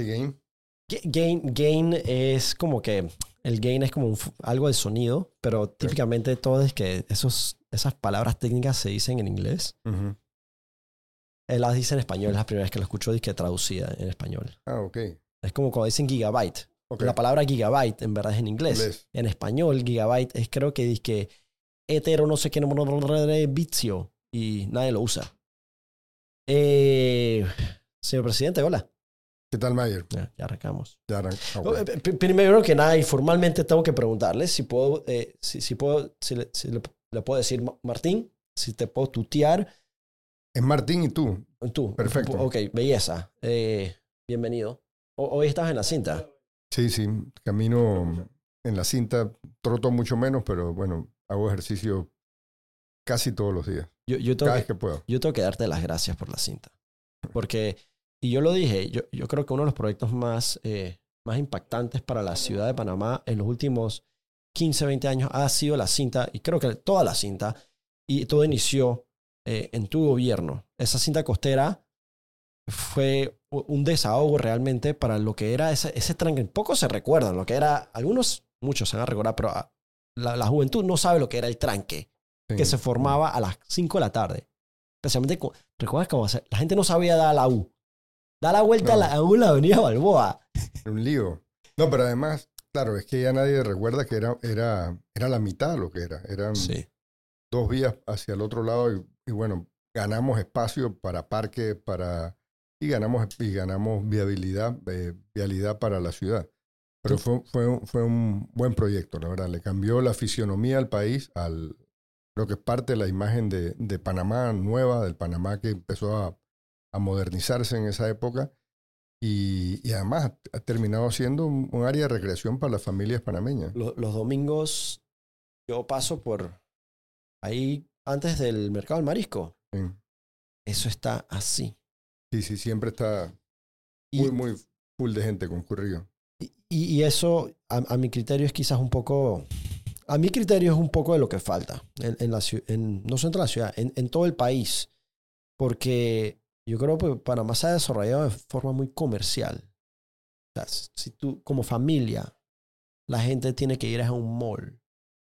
¿Qué gain? Gain, gain es como que el gain es como un algo de sonido, pero típicamente todo es que esos, esas palabras técnicas se dicen en inglés. Él las dice en español, es la primera vez que lo escucho que traducida en español. Ah, ok. Es como cuando dicen gigabyte. La palabra gigabyte en verdad es en inglés. Inglés. En español, gigabyte es creo que dice que hetero no sé qué vicio y nadie lo usa. Eh, señor presidente, hola. ¿Qué tal, Mayer? Ya, ya arrancamos. Ya arran- ah, No, eh, p- Primero que nada, y formalmente tengo que preguntarle si puedo, eh, si, si puedo, si, le, si le- le puedo decir, Ma- Martín, si te puedo tutear. Es Martín y tú. Tú. Perfecto. Ok, belleza. Eh, bienvenido. O- hoy estás en la cinta. Sí, sí. Camino en la cinta. Troto mucho menos, pero bueno, hago ejercicio casi todos los días. Yo, yo, tengo Cada que, vez que puedo. yo tengo que darte las gracias por la cinta. Porque, y yo lo dije, yo, yo creo que uno de los proyectos más, eh, más impactantes para la ciudad de Panamá en los últimos 15, 20 años ha sido la cinta, y creo que toda la cinta, y todo inició eh, en tu gobierno. Esa cinta costera fue un desahogo realmente para lo que era ese, ese tranque. Pocos se recuerdan lo que era, algunos, muchos se van a recordar, pero ah, la, la juventud no sabe lo que era el tranque Sí. que se formaba a las 5 de la tarde. Especialmente, cu- ¿recuerdas cómo hacer? La gente no sabía dar la U. Da la vuelta a No. la, a la avenida Balboa. Un lío. No, pero además, claro, es que ya nadie recuerda que era, era, era la mitad lo que era. Eran dos vías hacia el otro lado y, y bueno, ganamos espacio para parque, para y ganamos y ganamos viabilidad, eh, vialidad para la ciudad. Pero Sí. fue, fue, fue un buen proyecto, la verdad. Le cambió la fisionomía al país, al creo que es parte de la imagen de, de Panamá nueva, del Panamá que empezó a, a modernizarse en esa época. Y, y además ha, terminado siendo un, un área de recreación para las familias panameñas. Los, los domingos yo paso por ahí antes del mercado del marisco. Sí, Eso está así. sí, sí, siempre está Y, muy, muy full de gente concurrido. y, y eso, a, a mi criterio, es quizás un poco. A mi criterio es un poco de lo que falta. En, en la, en, no solo en la ciudad, en, en todo el país. Porque yo creo que Panamá se ha desarrollado de forma muy comercial. O sea, si tú, como familia, la gente tiene que ir a un mall.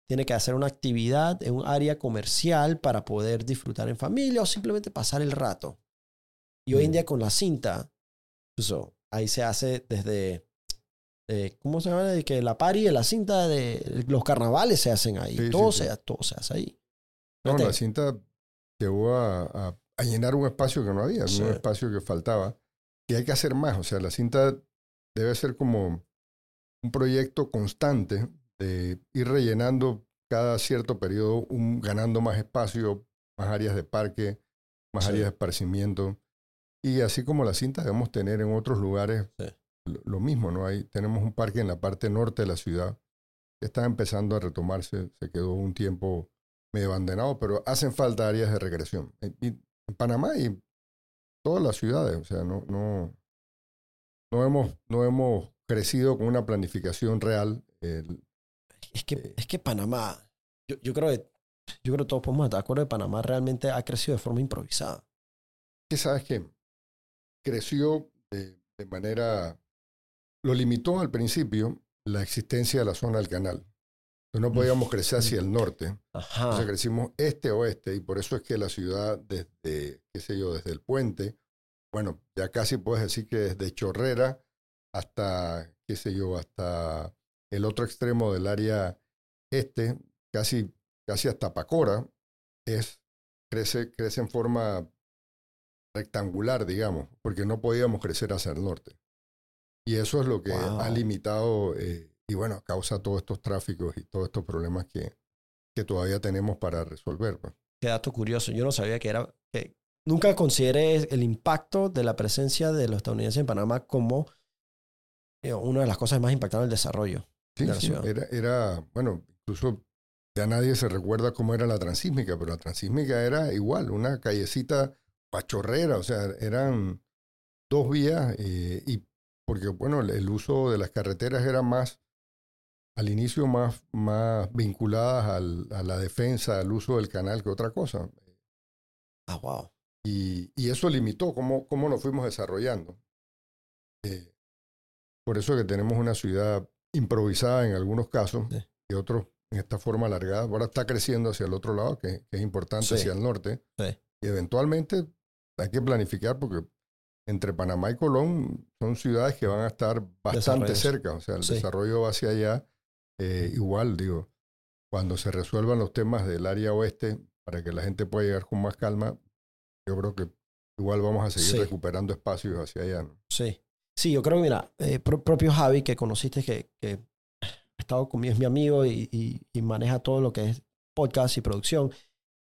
Tiene que hacer una actividad en un área comercial para poder disfrutar en familia o simplemente pasar el rato. Y hoy en Mm. día con la cinta, incluso ahí se hace desde, eh, ¿cómo se llama? De que la de la cinta de los carnavales se hacen ahí. Sí, todo, sí. Se, todo se hace ahí. No, Fíjate, la cinta llegó a, a- a llenar un espacio que no había, Sí. un espacio que faltaba. Y hay que hacer más. O sea, la cinta debe ser como un proyecto constante de ir rellenando cada cierto periodo, un, ganando más espacio, más áreas de parque, más Sí. áreas de esparcimiento. Y así como la cinta debemos tener en otros lugares Sí. lo, mismo, ¿no? Hay, tenemos un parque en la parte norte de la ciudad que está empezando a retomarse, se quedó un tiempo medio abandonado, pero hacen falta áreas de recreación. En, y- en Panamá y todas las ciudades, o sea, no, no, no, hemos, no hemos crecido con una planificación real. El- Es que, Eh. es que Panamá, yo, yo creo que yo creo que todos podemos estar de acuerdo que Panamá realmente ha crecido de forma improvisada. que sabes que creció de, de manera, lo limitó al principio la existencia de la zona del canal. No podíamos crecer hacia el norte. Ajá. Entonces crecimos este-oeste y por eso es que la ciudad desde, qué sé yo, desde el puente, bueno, ya casi puedes decir que desde Chorrera hasta, qué sé yo, hasta el otro extremo del área este, casi, casi hasta Pacora, es, crece, crece en forma rectangular, digamos, porque no podíamos crecer hacia el norte. Y eso es lo que Wow. ha limitado eh, y bueno, causa todos estos tráficos y todos estos problemas que, que todavía tenemos para resolver. pues. Qué dato curioso. Yo no sabía que era. que nunca consideré el impacto de la presencia de los estadounidenses en Panamá como eh, una de las cosas más impactantes del desarrollo. Sí, de la sí, ciudad. Era, era, bueno, incluso ya nadie se recuerda cómo era la transísmica, pero la transísmica era igual, una callecita pachorrera, o sea, eran dos vías eh, y porque, bueno, el, el uso de las carreteras era más, al inicio más, más vinculadas al- a la defensa, al uso del canal que otra cosa. Ah, wow. Y, y eso limitó cómo, cómo nos fuimos desarrollando. Eh, por eso que tenemos una ciudad improvisada en algunos casos Sí. y otros en esta forma alargada. Ahora está creciendo hacia el otro lado, que, que es importante, Sí. hacia el norte. Sí. Y eventualmente hay que planificar porque entre Panamá y Colón son ciudades que van a estar bastante cerca. O sea, el desarrollo va hacia allá. Eh, igual, digo, cuando se resuelvan los temas del área oeste, para que la gente pueda llegar con más calma, yo creo que igual vamos a seguir Sí. recuperando espacios hacia allá. ¿no? Sí. Sí, yo creo que, mira, eh, pro- propio Javi, que conociste, que, que ha estado conmigo, es mi amigo y, y- y maneja todo lo que es podcast y producción.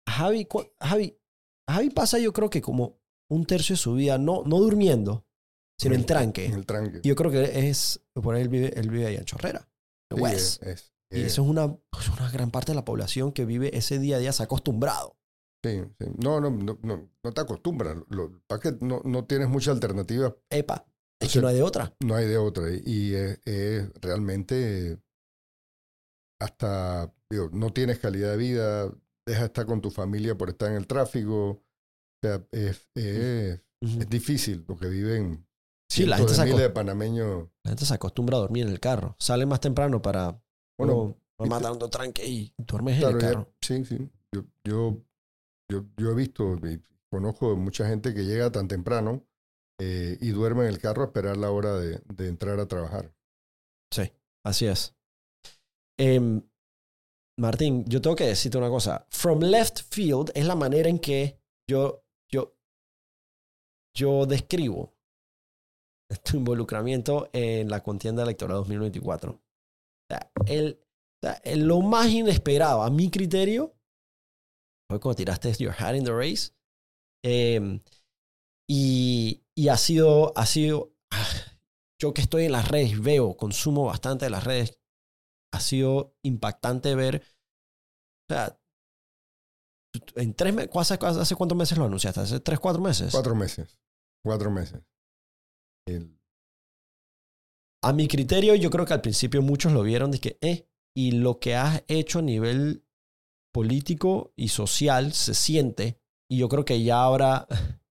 Javi, Javi, Javi pasa, yo creo que como un tercio de su vida, no, no durmiendo, sino en En tranque. el tranque. Yo creo que es, por ahí él vive, él vive allá en Chorrera, en Sí, West. es- es- Y es- eso es una, es una gran parte de la población que vive ese día a día, se ha acostumbrado. sí, sí. No, no, no, no, no te acostumbras. Lo, para que no, no tienes mucha alternativa, Epa, es que no hay de otra. no hay de otra. Y es, es realmente hasta, digo, no tienes calidad de vida, deja de estar con tu familia por estar en el tráfico. O sea, es, es, es difícil porque viven Sí, la gente, se de la gente se acostumbra a dormir en el carro. Sale más temprano para Bueno, mandando tranque y duermes en el ya- carro. sí, sí. Yo, yo, yo, yo he visto y conozco mucha gente que llega tan temprano eh, y duerme en el carro a esperar la hora de, de entrar a trabajar. Sí, así es. Em, Martín, yo tengo que decirte una cosa. From left field es la manera en que yo, yo, yo describo tu involucramiento en la contienda electoral 2024. O sea, el, el- lo más inesperado, a mi criterio, fue cuando tiraste your hat in the race. Em, y, y ha sido, ha sido, ah, yo que estoy en las redes, veo, consumo bastante de las redes, ha sido impactante ver, o sea, en tres meses, ¿hace, hace cuántos meses lo anunciaste? ¿Hace tres, cuatro meses? Cuatro meses. Cuatro meses. El- A mi criterio, yo creo que al principio muchos lo vieron de que, eh, y lo que has hecho a nivel político y social se siente, y yo creo que ya ahora,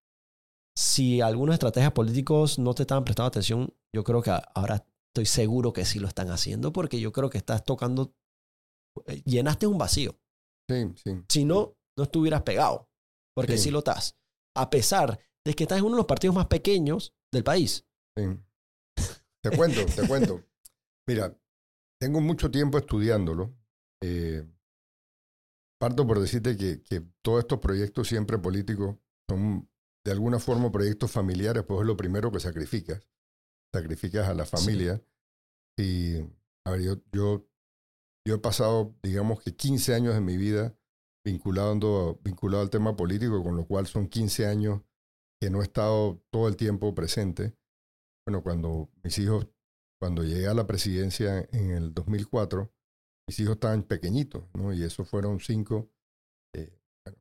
si algunos estrategias políticos no te estaban prestando atención, yo creo que ahora estoy seguro que sí lo están haciendo, porque yo creo que estás tocando, eh, llenaste un vacío. sí, sí. Si no, no estuvieras pegado, porque Sí. sí lo estás. A pesar de que estás en uno de los partidos más pequeños del país. Sí. Te cuento, te cuento. Mira, tengo mucho tiempo estudiándolo. Eh, parto por decirte que, que todos estos proyectos siempre políticos son de alguna forma proyectos familiares, pues es lo primero que sacrificas. Sacrificas a la familia. Y, a ver, yo, yo, yo he pasado, digamos que 15 años de mi vida vinculado, vinculado al tema político, con lo cual son 15 años que no he estado todo el tiempo presente bueno, cuando mis hijos, cuando llegué a la presidencia en el 2004, mis hijos estaban pequeñitos, ¿no? Y eso fueron cinco. eh, bueno,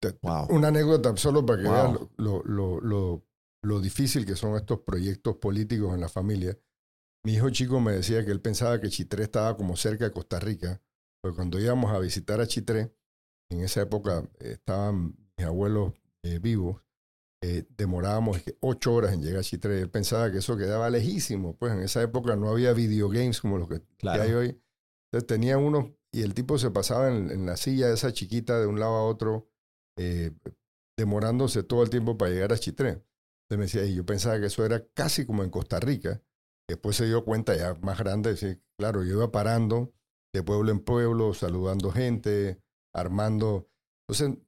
te- te- Wow. Una anécdota solo para que Wow. veas lo, lo, lo, lo, lo difícil que son estos proyectos políticos en la familia. Mi hijo chico me decía que él pensaba que Chitré estaba como cerca de Costa Rica, porque cuando íbamos a visitar a Chitré, en esa época estaban mis abuelos eh, vivos, eh, demorábamos ocho horas en llegar a Chitré. Él pensaba que eso quedaba lejísimo. Pues en esa época no había videogames como los que, hay hoy. Entonces tenía uno y el tipo se pasaba en, en la silla esa chiquita de un lado a otro, eh, demorándose todo el tiempo para llegar a Chitré. Entonces me decía, y yo pensaba que eso era casi como en Costa Rica. Después se dio cuenta ya más grande, decir, claro, yo iba parando de pueblo en pueblo, saludando gente, armando. Entonces,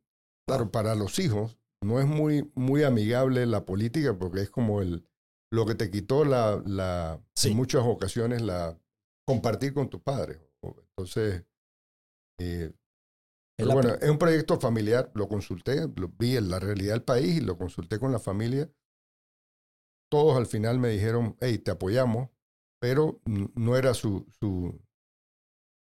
claro, para los hijos no es muy, muy amigable la política porque es como el, lo que te quitó la, la Sí. en muchas ocasiones la compartir con tus padres. Entonces, eh, pero bueno, es un proyecto familiar, lo consulté, lo vi en la realidad del país y lo consulté con la familia. Todos al final me dijeron, hey, te apoyamos, pero no era su... su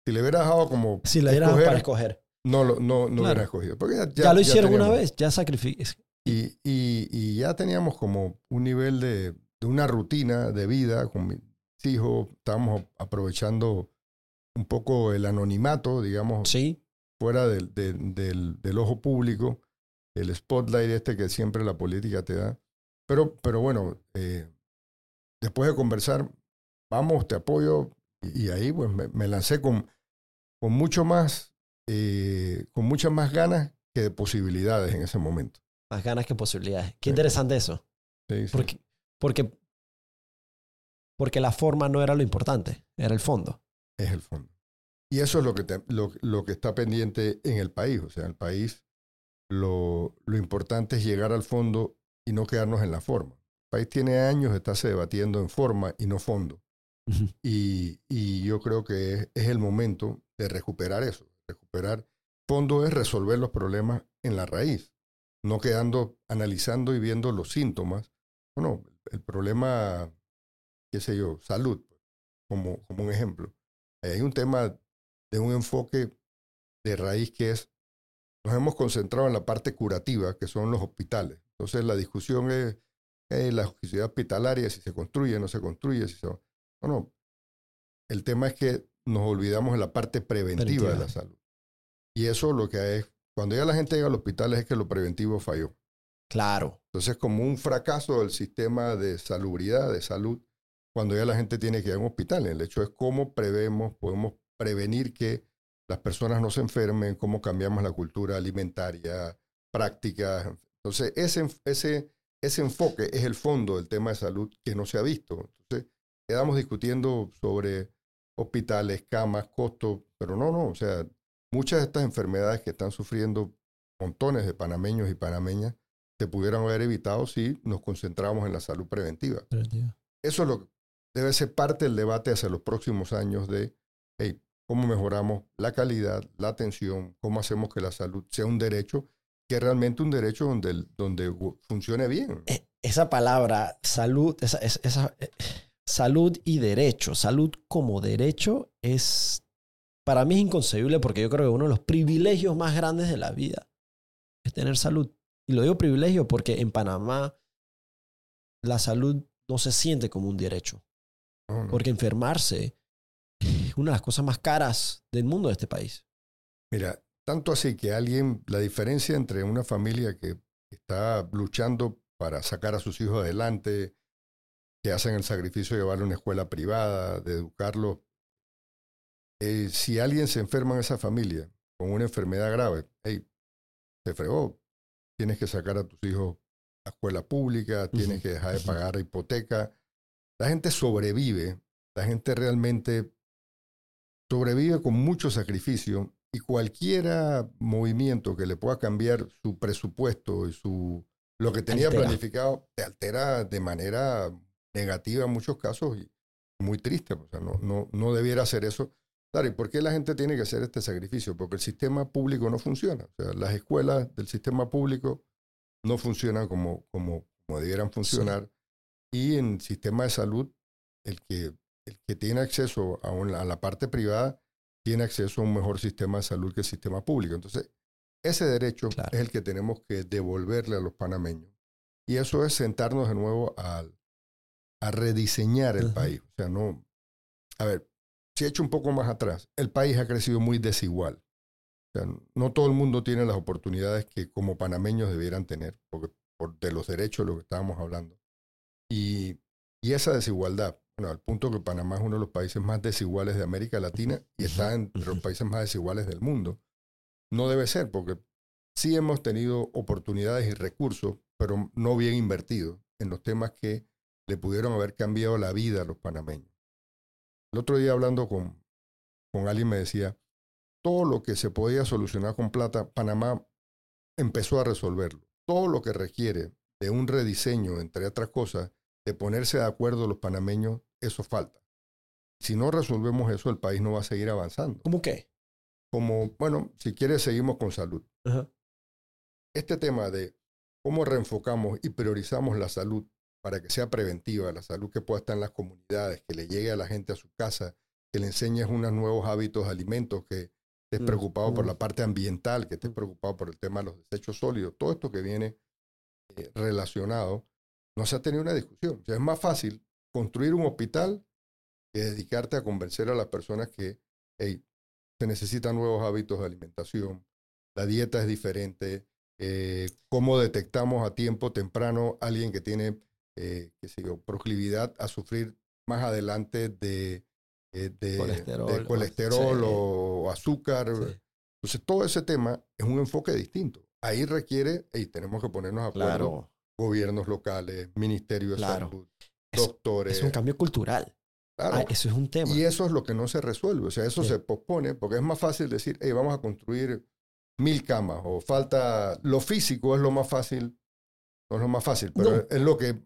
si le hubiera dejado como... Si le dieras escoger, para escoger. No, lo- no, no Claro. hubiera escogido. Porque ya, Ya, ya- lo ya hicieron una vez, ya sacrificé. Y, y, y ya teníamos como un nivel de, de una rutina de vida con mis hijos. Estábamos aprovechando un poco el anonimato, digamos, Sí, fuera del, del, del, del ojo público, el spotlight este que siempre la política te da. Pero, pero bueno, eh, después de conversar, vamos, te apoyo. Y, ahí pues me, lancé con, con mucho más, eh, con muchas más ganas que de posibilidades en ese momento. Más ganas que posibilidades. Qué interesante eso. Sí, Porque, porque, porque la forma no era lo importante, era el fondo. Es el fondo. Y eso es lo que, lo, lo, que está pendiente en el país. O sea, el país lo, lo importante es llegar al fondo y no quedarnos en la forma. El país tiene años de estarse debatiendo en forma y no fondo. y, y, yo creo que es, es, el momento de recuperar eso. Recuperar fondo es resolver los problemas en la raíz, no quedando analizando y viendo los síntomas. Bueno, el problema, qué sé yo, salud, como, como un ejemplo. Hay un tema de un enfoque de raíz que es, nos hemos concentrado en la parte curativa, que son los hospitales. Entonces la discusión es la hospitalaria, si se construye, no se construye, si se... No, no. El tema es que nos olvidamos de la parte preventiva, de la salud. Y eso lo que es, cuando ya la gente llega al hospital es que lo preventivo falló. Claro. Entonces, como un fracaso del sistema de salubridad, de salud, cuando ya la gente tiene que ir a un hospital. El hecho es cómo prevemos, podemos prevenir que las personas no se enfermen, cómo cambiamos la cultura alimentaria, prácticas, entonces, ese, ese, ese enfoque es el fondo del tema de salud que no se ha visto. Entonces, quedamos discutiendo sobre hospitales, camas, costos, pero no, no, o sea, muchas de estas enfermedades que están sufriendo montones de panameños y panameñas se pudieran haber evitado si nos concentramos en la salud preventiva. Eso es lo que debe ser parte del debate hacia los próximos años de hey, cómo mejoramos la calidad, la atención, cómo hacemos que la salud sea un derecho que es realmente un derecho donde, donde funcione bien. E, esa palabra, salud, esa, esa, eh, salud y derecho, salud como derecho es, para mí es inconcebible porque yo creo que uno de los privilegios más grandes de la vida es tener salud. Y lo digo privilegio porque en Panamá la salud no se siente como un derecho. Porque enfermarse es una de las cosas más caras del mundo de este país. Mira, tanto así que alguien, la diferencia entre una familia que está luchando para sacar a sus hijos adelante, que hacen el sacrificio de llevarlo a una escuela privada, de educarlo, eh, si alguien se enferma en esa familia con una enfermedad grave, hey, se fregó, tienes que sacar a tus hijos a escuela pública, tienes que dejar de pagar hipoteca. La gente sobrevive, la gente realmente sobrevive con mucho sacrificio y cualquier movimiento que le pueda cambiar su presupuesto y su lo que tenía planificado te altera de manera negativa en muchos casos y muy triste. O sea, no, no, no debiera hacer eso. Claro, ¿y por qué la gente tiene que hacer este sacrificio? Porque el sistema público no funciona. O sea, las escuelas del sistema público no funcionan como, como, como debieran funcionar. Y en sistema de salud, el que, el que tiene acceso a, a la parte privada tiene acceso a un mejor sistema de salud que el sistema público. Entonces, ese derecho es el que tenemos que devolverle a los panameños. Y eso es sentarnos de nuevo a, a rediseñar el país. O sea, no. A ver, si echo un poco más atrás, el país ha crecido muy desigual. O sea, no todo el mundo tiene las oportunidades que como panameños debieran tener, porque por de los derechos de lo que estábamos hablando. Y, y esa desigualdad al punto que Panamá es uno de los países más desiguales de América Latina y está entre los países más desiguales del mundo. No debe ser, porque sí hemos tenido oportunidades y recursos, pero no bien invertidos en los temas que le pudieron haber cambiado la vida a los panameños. El otro día hablando con, con alguien me decía, todo lo que se podía solucionar con plata, Panamá empezó a resolverlo. Todo lo que requiere de un rediseño, entre otras cosas, de ponerse de acuerdo los panameños, eso falta. Si no resolvemos eso, el país no va a seguir avanzando. ¿Cómo qué? Como, bueno, si quieres, seguimos con salud. Este tema de cómo reenfocamos y priorizamos la salud para que sea preventiva, la salud que pueda estar en las comunidades, que le llegue a la gente a su casa, que le enseñes unos nuevos hábitos de alimentos, que estés mm, preocupado por mm. la parte ambiental, que estés preocupado por el tema de los desechos sólidos, todo esto que viene eh, relacionado, no se ha tenido una discusión. es más fácil construir un hospital que dedicarte a convencer a las personas que hey, se necesitan nuevos hábitos de alimentación, la dieta es diferente, eh, cómo detectamos a tiempo temprano a alguien que tiene eh, qué sé yo, proclividad a sufrir más adelante de, eh, de Colesterol, de o- colesterol sí. o azúcar. Sí. Entonces, todo ese tema es un enfoque distinto. Ahí requiere, y tenemos que ponernos de acuerdo, Claro. gobiernos locales, ministerios de Claro. salud, Es, doctores. es un cambio cultural. claro. Ah, eso es un tema. Y eso es lo que no se resuelve. O sea, eso Sí. se pospone porque es más fácil decir, hey, vamos a construir mil camas o falta. Lo físico es lo más fácil. No es lo más fácil, pero No. es lo que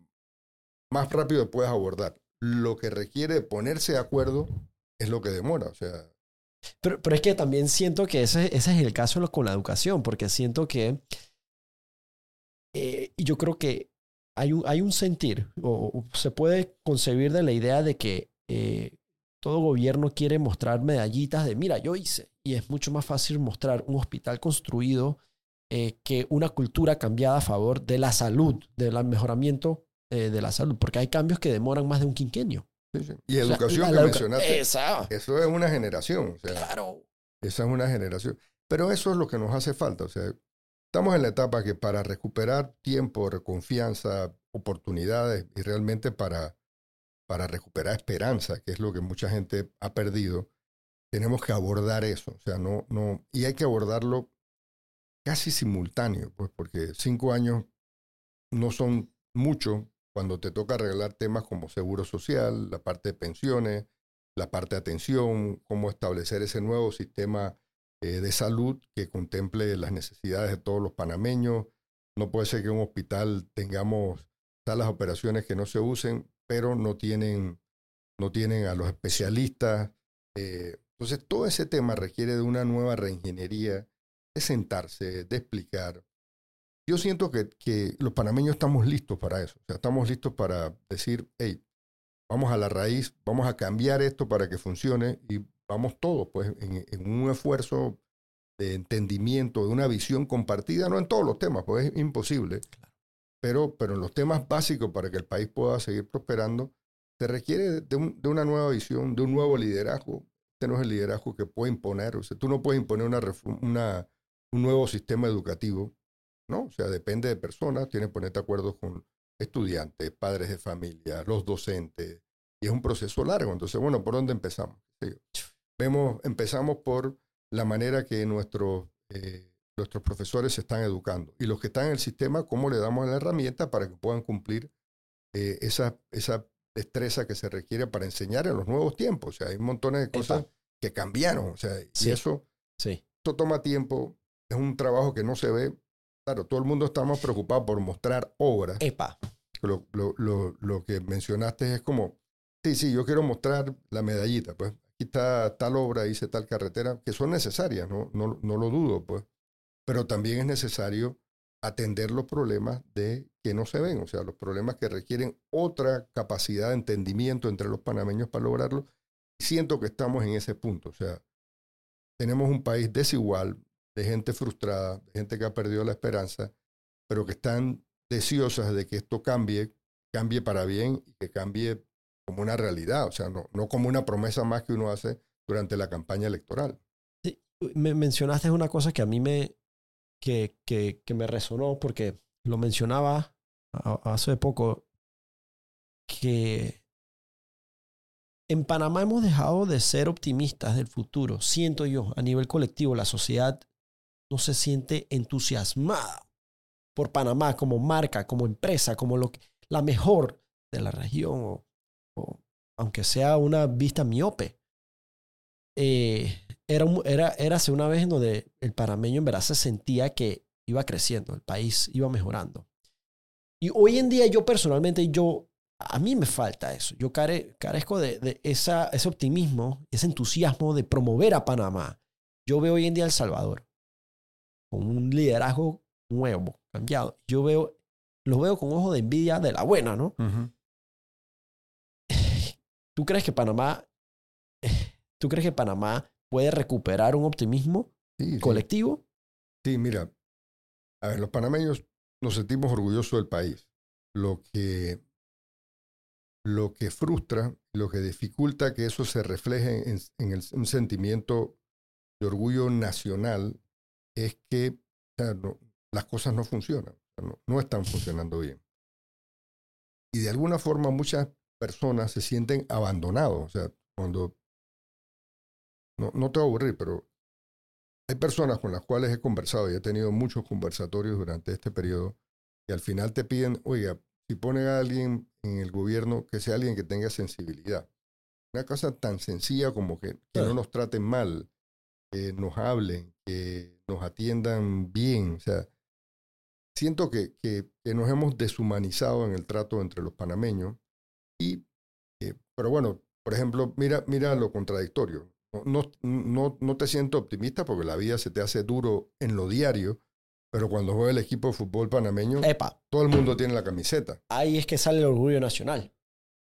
más rápido puedes abordar. Lo que requiere ponerse de acuerdo es lo que demora. O sea, Pero, pero es que también siento que ese, ese es el caso con la educación, porque siento que eh, yo creo que hay un, hay un sentir, o, o se puede concebir de la idea de que eh, todo gobierno quiere mostrar medallitas de, mira, yo hice, y es mucho más fácil mostrar un hospital construido eh, que una cultura cambiada a favor de la salud, del mejoramiento eh, de la salud, porque hay cambios que demoran más de un quinquenio. sí, sí. Y O sea, educación la- que educa- mencionaste, Esa, eso es una generación. O sea, claro. Esa es una generación. Pero eso es lo que nos hace falta. O sea, estamos en la etapa que para recuperar tiempo, confianza, oportunidades y realmente para, para recuperar esperanza, que es lo que mucha gente ha perdido, tenemos que abordar eso. O sea, no, no, y hay que abordarlo casi simultáneo, pues, porque cinco años no son mucho cuando te toca arreglar temas como seguro social, la parte de pensiones, la parte de atención, cómo establecer ese nuevo sistema eh, de salud que contemple las necesidades de todos los panameños. No puede ser que en un hospital tengamos salas operaciones que no se usen, pero no tienen, no tienen a los especialistas. Eh, entonces, todo ese tema requiere de una nueva reingeniería, de sentarse, de explicar. Yo siento que, que los panameños estamos listos para eso. O sea, estamos listos para decir, hey, vamos a la raíz, vamos a cambiar esto para que funcione y vamos todos pues en, en un esfuerzo de entendimiento, de una visión compartida, no en todos los temas, pues es imposible, pero, pero en los temas básicos para que el país pueda seguir prosperando, se requiere de, un- de una nueva visión, de un nuevo liderazgo. Este no es el liderazgo que puede imponer, o sea, tú no puedes imponer una, una, un nuevo sistema educativo, ¿no? O sea, depende de personas, tienes que ponerte de acuerdo con estudiantes, padres de familia, los docentes, y es un proceso largo. Entonces, bueno, ¿por dónde empezamos? Sí. Vemos, empezamos por la manera que nuestros, eh, nuestros profesores se están educando y los que están en el sistema, cómo le damos la herramienta para que puedan cumplir eh, esa, esa destreza que se requiere para enseñar en los nuevos tiempos. O sea, hay montones de cosas Epa. que cambiaron. O sea, y eso, Sí. eso toma tiempo, es un trabajo que no se ve. Claro, todo el mundo estamos preocupado por mostrar obras. Epa. Lo, lo, lo, lo que mencionaste es como, sí, sí, yo quiero mostrar la medallita, pues aquí está tal obra, hice tal carretera, que son necesarias, no, no, no lo dudo, pues. Pero también es necesario atender los problemas de que no se ven, o sea, los problemas que requieren otra capacidad de entendimiento entre los panameños para lograrlo. Siento que estamos en ese punto, o sea, tenemos un país desigual, de gente frustrada, de gente que ha perdido la esperanza, pero que están deseosas de que esto cambie, cambie para bien y que cambie como una realidad, o sea, no, no como una promesa más que uno hace durante la campaña electoral. Sí, me mencionaste una cosa que a mí me, que, que, que me resonó porque lo mencionaba hace poco, que en Panamá hemos dejado de ser optimistas del futuro. Siento yo, a nivel colectivo, la sociedad no se siente entusiasmada por Panamá como marca, como empresa, como lo que, la mejor de la región, aunque sea una vista miope. Eh, era, un- era, érase una vez en donde el panameño en verdad se sentía que iba creciendo, el país iba mejorando. Y hoy en día yo personalmente, yo, a mí me falta eso. Yo care- carezco de, de esa, ese optimismo, ese entusiasmo de promover a Panamá. Yo veo hoy en día El Salvador con un liderazgo nuevo, cambiado. Yo veo, los veo con ojo de envidia de la buena, ¿no? ¿Tú crees que Panamá, tú crees que Panamá puede recuperar un optimismo Sí, sí. colectivo? Sí, mira, a ver, los panameños nos sentimos orgullosos del país. Lo que, lo que frustra, lo que dificulta que eso se refleje en, en el- un sentimiento de orgullo nacional es que o sea, no- las cosas no funcionan, no están funcionando bien. y de alguna forma muchas personas se sienten abandonados. O sea, cuando... No, no te voy a aburrir, pero hay personas con las cuales he conversado y he tenido muchos conversatorios durante este periodo y al final te piden, oiga, si ponen a alguien en el gobierno, que sea alguien que tenga sensibilidad. Una cosa tan sencilla como que, que no nos traten mal, que nos hablen, que nos atiendan bien. O sea, siento que, que, nos hemos deshumanizado en el trato entre los panameños. Y, eh, pero bueno, por ejemplo, mira, mira lo contradictorio. No, no, no te siento optimista porque la vida se te hace duro en lo diario, pero cuando juega el equipo de fútbol panameño, todo el mundo tiene la camiseta. Ahí es que sale el orgullo nacional.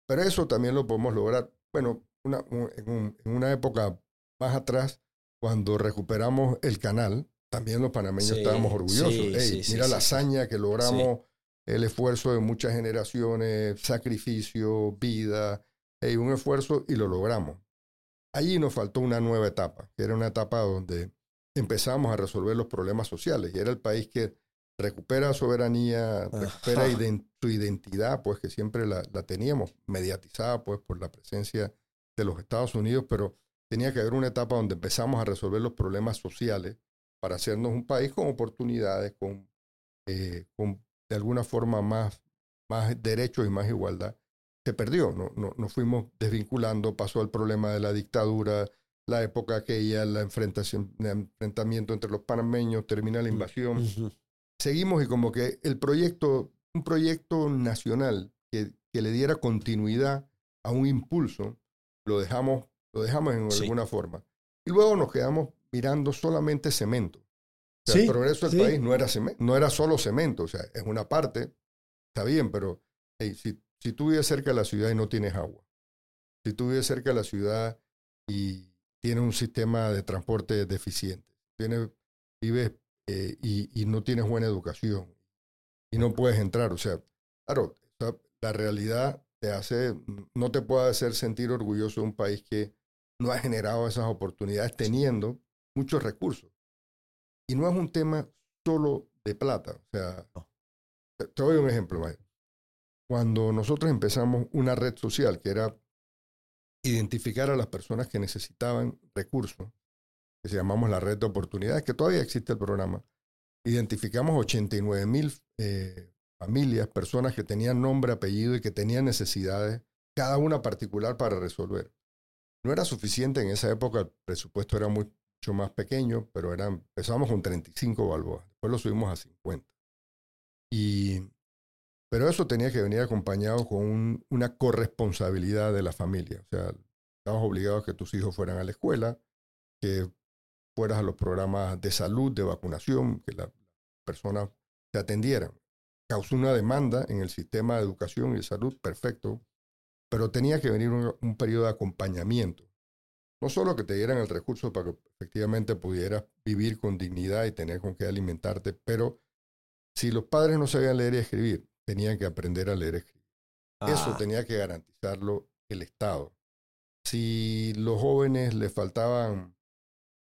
Pero eso también lo podemos lograr. Bueno, una, en, una época más atrás, cuando recuperamos el canal, también los panameños estábamos orgullosos. mira la hazaña que logramos, el esfuerzo de muchas generaciones, sacrificio, vida, un esfuerzo y lo logramos. Allí nos faltó una nueva etapa, que era una etapa donde empezamos a resolver los problemas sociales y era el país que recupera soberanía, recupera su identidad, pues que siempre la, teníamos mediatizada pues por la presencia de los Estados Unidos, pero tenía que haber una etapa donde empezamos a resolver los problemas sociales para hacernos un país con oportunidades, con, eh, con de alguna forma más, más derechos y más igualdad. Se perdió, no, no, nos fuimos desvinculando, pasó el problema de la dictadura, la época aquella, el enfrentamiento entre los panameños, termina la invasión. Seguimos y como que el proyecto, un proyecto nacional que, que, le diera continuidad a un impulso, lo dejamos, lo dejamos en alguna forma. Y luego nos quedamos mirando solamente cemento. O sea, el progreso del país no era, no era solo cemento, o sea, es una parte, está bien, pero si, si tú vives cerca de la ciudad y no tienes agua, si tú vives cerca de la ciudad y tiene un sistema de transporte deficiente, tiene, vives eh, y, no tienes buena educación y no puedes entrar. O sea, claro, la realidad te hace, no te puede hacer sentir orgulloso de un país que no ha generado esas oportunidades teniendo muchos recursos. Y no es un tema solo de plata. O sea, te doy un ejemplo. Cuando nosotros empezamos una red social que era identificar a las personas que necesitaban recursos, que se llamamos la red de oportunidades, que todavía existe el programa. Identificamos 89 mil eh, familias, personas que tenían nombre, apellido y que tenían necesidades, cada una particular para resolver. No era suficiente en esa época, el presupuesto era mucho más pequeño, pero eran, empezamos con 35 balboas, después lo subimos a 50. Y pero eso tenía que venir acompañado con una corresponsabilidad de la familia. O sea, estabas obligado a que tus hijos fueran a la escuela, que fueras a los programas de salud, de vacunación, que las personas te atendieran. Causó una demanda en el sistema de educación y de salud, perfecto, pero tenía que venir un, un periodo de acompañamiento. No solo que te dieran el recurso para que efectivamente pudieras vivir con dignidad y tener con qué alimentarte, pero si los padres no sabían leer y escribir, tenían que aprender a leer y escribir. Eso ah. tenía que garantizarlo el Estado. Si los jóvenes les faltaban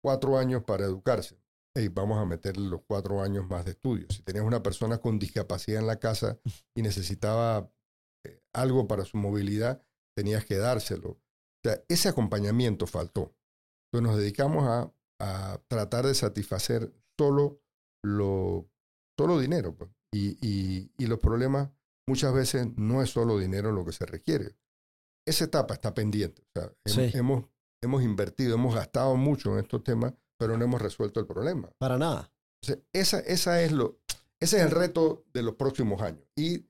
cuatro años para educarse, hey, vamos a meterle los cuatro años más de estudio. Si tenías una persona con discapacidad en la casa y necesitaba eh, algo para su movilidad, tenías que dárselo. O sea, ese acompañamiento faltó. Entonces nos dedicamos a, a tratar de satisfacer solo lo solo dinero. Pues. Y, y, los problemas muchas veces no es solo dinero lo que se requiere. Esa etapa está pendiente. O sea, hemos, hemos, invertido, hemos gastado mucho en estos temas, pero no hemos resuelto el problema. Para nada. esa, esa es lo, ese es el reto de los próximos años. Y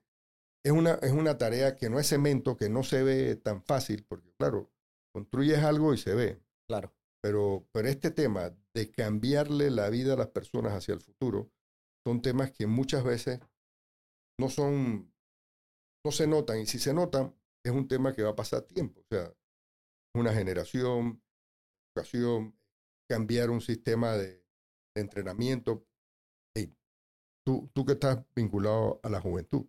es una, es una tarea que no es cemento, que no se ve tan fácil, porque claro, construyes algo y se ve. Claro. Pero, pero este tema de cambiarle la vida a las personas hacia el futuro son temas que muchas veces no son, no se notan, y si se notan, es un tema que va a pasar tiempo. O sea, una generación, educación, cambiar un sistema de, entrenamiento. tú, tú que estás vinculado a la juventud,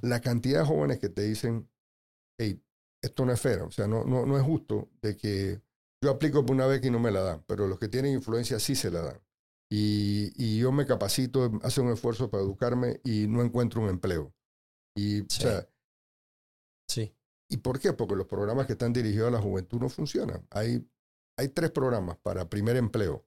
la cantidad de jóvenes que te dicen, hey, esto no es fair, o sea, no, no, no es justo de que yo aplico por una vez y no me la dan, pero los que tienen influencia sí se la dan y, yo me capacito, hace un esfuerzo para educarme y no encuentro un empleo. Y, o sea, Sí. ¿Y por qué? Porque los programas que están dirigidos a la juventud no funcionan. Hay, hay tres programas para primer empleo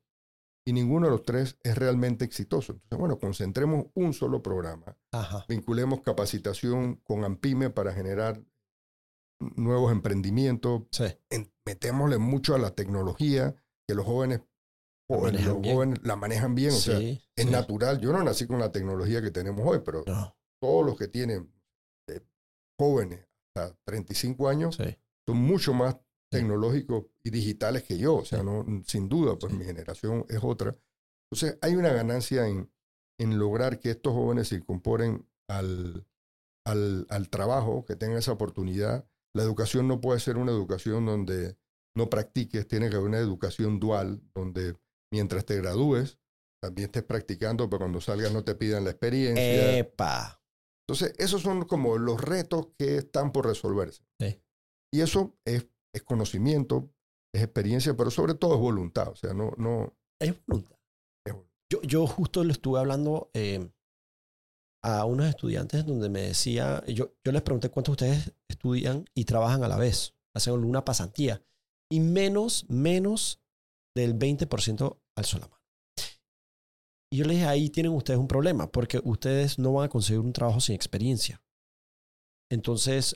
y ninguno de los tres es realmente exitoso. Entonces, bueno, concentremos un solo programa, Ajá. vinculemos capacitación con AMPIME para generar nuevos emprendimientos, Sí. en- metémosle mucho a la tecnología, que los jóvenes, La jóvenes, manejan los bien. jóvenes la manejan bien, o sea, sí, es sí. natural. Yo no nací con la tecnología que tenemos hoy, pero No, todos los que tienen eh, jóvenes hasta 35 años son mucho más tecnológicos y digitales que yo. O sea, no, sin duda, pues mi generación es otra. Entonces, hay una ganancia en, en lograr que estos jóvenes se incorporen al, al, al trabajo, que tengan esa oportunidad. La educación no puede ser una educación donde no practiques, tiene que haber una educación dual, donde mientras te gradúes, también estés practicando, pero cuando salgas no te pidan la experiencia. Epa. Entonces, esos son como los retos que están por resolverse. Sí. Y eso es, es conocimiento, es experiencia, pero sobre todo es voluntad. O sea, no, no, Es voluntad. Es voluntad. Yo, yo justo le estuve hablando eh, a unos estudiantes donde me decía, yo, yo les pregunté cuántos de ustedes estudian y trabajan a la vez, hacen una pasantía, y menos, menos del 20% alzó la mano. Y yo les dije, ahí tienen ustedes un problema, porque ustedes no van a conseguir un trabajo sin experiencia. Entonces,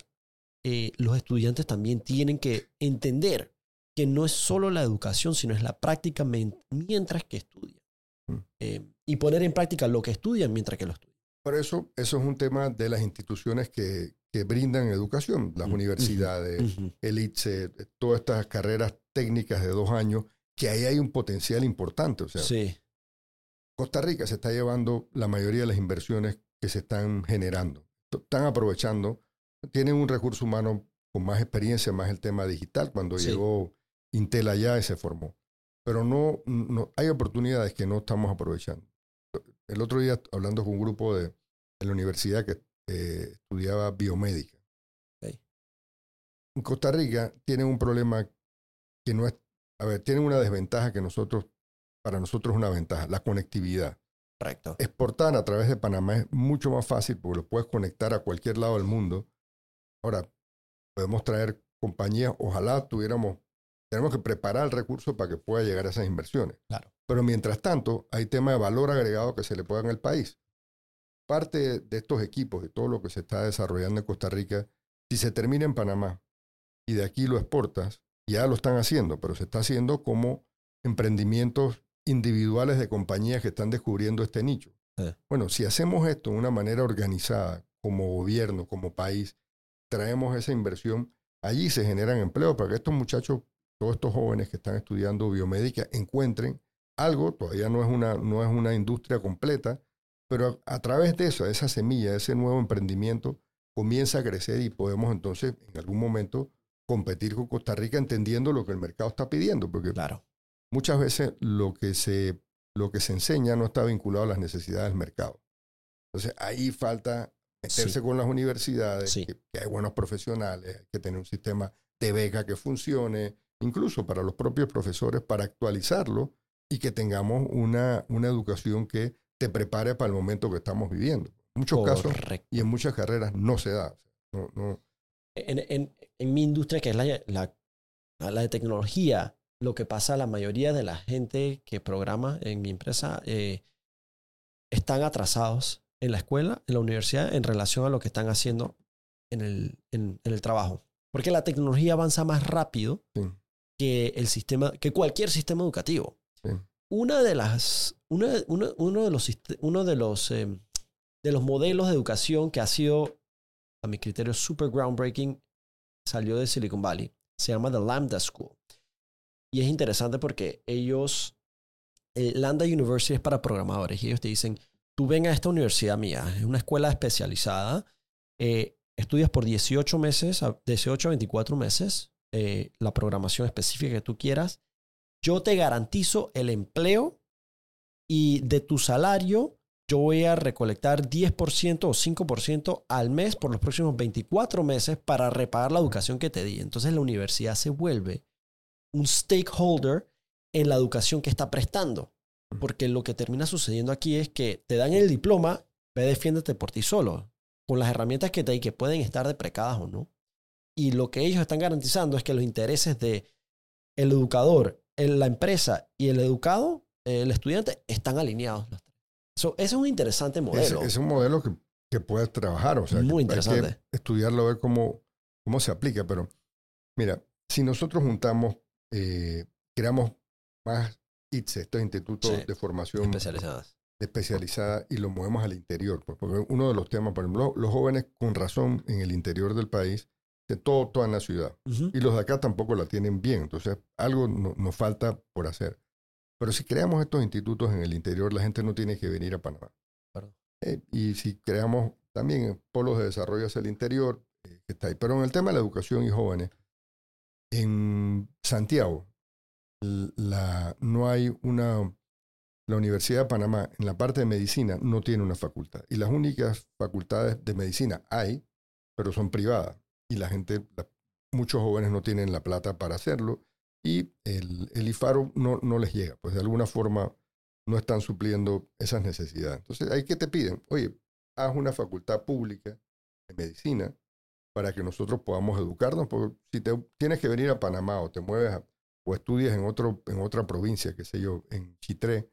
eh, los estudiantes también tienen que entender que no es solo la educación, sino es la práctica mientras que estudian. Mm. Eh, y poner en práctica lo que estudian mientras que lo estudian. Por eso, eso es un tema de las instituciones que, que brindan educación, las universidades, el ITSE, todas estas carreras técnicas de dos años, que ahí hay un potencial importante. O sea, Sí, Costa Rica se está llevando la mayoría de las inversiones que se están generando. Están aprovechando, tienen un recurso humano con más experiencia, más el tema digital, cuando Sí. llegó Intel allá y se formó. Pero no, no, hay oportunidades que no estamos aprovechando. El otro día, hablando con un grupo de, de la universidad que eh, estudiaba biomédica. En Costa Rica tienen un problema que no es, a ver, tienen una desventaja que nosotros, para nosotros es una ventaja, la conectividad. correcto. Exportar a través de Panamá es mucho más fácil porque lo puedes conectar a cualquier lado del mundo. Ahora, podemos traer compañías, ojalá tuviéramos, tenemos que preparar el recurso para que pueda llegar a esas inversiones. Claro. Pero mientras tanto, hay temas de valor agregado que se le pueda en el país. Parte de estos equipos y todo lo que se está desarrollando en Costa Rica, si se termina en Panamá y de aquí lo exportas, ya lo están haciendo, pero se está haciendo como emprendimientos individuales de compañías que están descubriendo este nicho. Bueno, si hacemos esto de una manera organizada, como gobierno, como país, traemos esa inversión, allí se generan empleos para que estos muchachos, todos estos jóvenes que están estudiando biomédica, encuentren algo, todavía no es una, no es una industria completa, pero a, a través de eso, esa semilla, ese nuevo emprendimiento, comienza a crecer y podemos entonces en algún momento competir con Costa Rica entendiendo lo que el mercado está pidiendo, porque Claro. muchas veces lo que se, lo que se enseña no está vinculado a las necesidades del mercado. Entonces ahí falta meterse Sí. con las universidades, Sí. que, que hay buenos profesionales, hay que tener un sistema de beca que funcione, incluso para los propios profesores, para actualizarlo y que tengamos una, una educación que te prepare para el momento que estamos viviendo. En muchos casos Correcto. y en muchas carreras no se da. No, no, En, en- en mi industria, que es la, la, la de tecnología, lo que pasa, la mayoría de la gente que programa en mi empresa eh, están atrasados en la escuela, en la universidad, en relación a lo que están haciendo en el, en, en el trabajo. Porque la tecnología avanza más rápido Sí. que el sistema, que cualquier sistema educativo. Una de las, una, una- uno de los, uno de los, eh, de los modelos de educación que ha sido, a mi criterio, super groundbreaking, salió de Silicon Valley. Se llama The Lambda School. Y es interesante porque ellos, el Lambda University es para programadores y ellos te dicen, tú ven a esta universidad mía, es una escuela especializada, eh, estudias por 18 meses, a- 18 a 24 meses, eh, la programación específica que tú quieras, yo te garantizo el empleo y de tu salario yo voy a recolectar 10% o 5% al mes por los próximos 24 meses para repagar la educación que te di. Entonces la universidad se vuelve un stakeholder en la educación que está prestando. Porque lo que termina sucediendo aquí es que te dan el diploma, ve defiéndete por ti solo, con las herramientas que te di que pueden estar deprecadas o no. y lo que ellos están garantizando es que los intereses de el educador, la empresa y el educado, el estudiante, están alineados. Eso, ese es un interesante modelo. Es, un modelo que, que, puedes trabajar. O sea, Muy interesante. Hay que estudiarlo, ver cómo, cómo se aplica. Pero mira, si nosotros juntamos, eh, creamos más ITSE, estos institutos de formación especializadas. especializada, y lo movemos al interior. Pues, porque uno de los temas, por ejemplo, los jóvenes con razón en el interior del país de todo, toda en la ciudad. Y los de acá tampoco la tienen bien. Entonces, algo nos falta por hacer. Pero si creamos estos institutos en el interior, la gente no tiene que venir a Panamá. Eh, y si creamos también polos de desarrollo hacia el interior, eh, está ahí. Pero en el tema de la educación y jóvenes, en Santiago, la, no hay una... La Universidad de Panamá, en la parte de medicina, no tiene una facultad. Y las únicas facultades de medicina hay, pero son privadas y la gente, muchos jóvenes no tienen la plata para hacerlo y el, el IFARO no, no les llega, pues de alguna forma no están supliendo esas necesidades. Entonces, ¿ahí qué te piden? Oye, haz una facultad pública de medicina para que nosotros podamos educarnos, porque si te tienes que venir a Panamá o te mueves o estudias en, otro, en otra provincia, qué sé yo, en Chitré,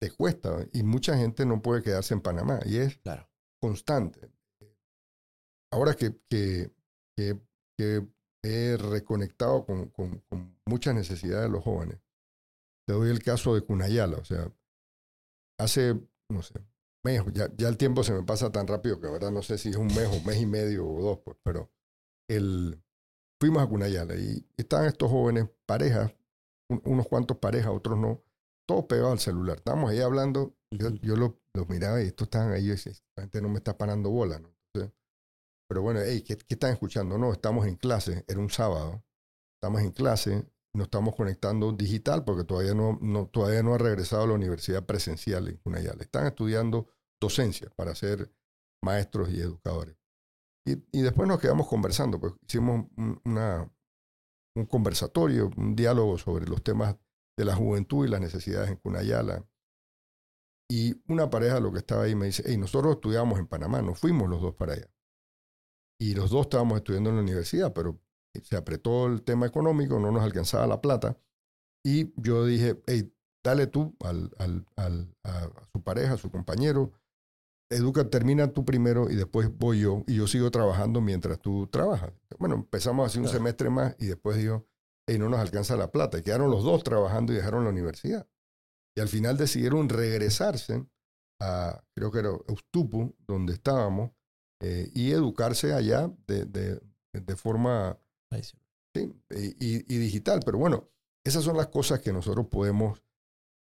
te cuesta y mucha gente no puede quedarse en Panamá y es claro. constante. Ahora que, que que, he reconectado con, con, muchas necesidades de los jóvenes. Te doy el caso de Cunayala, o sea, hace, no sé, mes, ya, ya el tiempo se me pasa tan rápido que ahora no sé si es un mes o mes y medio o dos, pues, pero el, fuimos a Cunayala y estaban estos jóvenes, parejas, unos cuantos parejas, otros no, todos pegados al celular. Estábamos ahí hablando, yo, yo los, miraba y estos estaban ahí y decía, la gente no me está parando bola, ¿no? Pero bueno, hey, ¿qué, están escuchando? No, estamos en clase, era un sábado, estamos en clase, nos estamos conectando digital porque todavía no, no, todavía no ha regresado a la universidad presencial en Cunayala. Están estudiando docencia para ser maestros y educadores. Y, y después nos quedamos conversando, pues hicimos una, un conversatorio, un diálogo sobre los temas de la juventud y las necesidades en Cunayala. Y una pareja lo que estaba ahí me dice, hey, nosotros estudiamos en Panamá, nos fuimos los dos para allá. Y los dos estábamos estudiando en la universidad, pero se apretó el tema económico, no nos alcanzaba la plata. Y yo dije, hey, dale tú al, al, al, a, su pareja, a su compañero, educa, termina tú primero y después voy yo y yo sigo trabajando mientras tú trabajas. Bueno, empezamos así un semestre más y después dijo, hey, no nos alcanza la plata. Y quedaron los dos trabajando y dejaron la universidad. Y al final decidieron regresarse a, creo que era Eustupu, donde estábamos, eh, y educarse allá de, de, de forma sí, y, y, digital. Pero bueno, esas son las cosas que nosotros podemos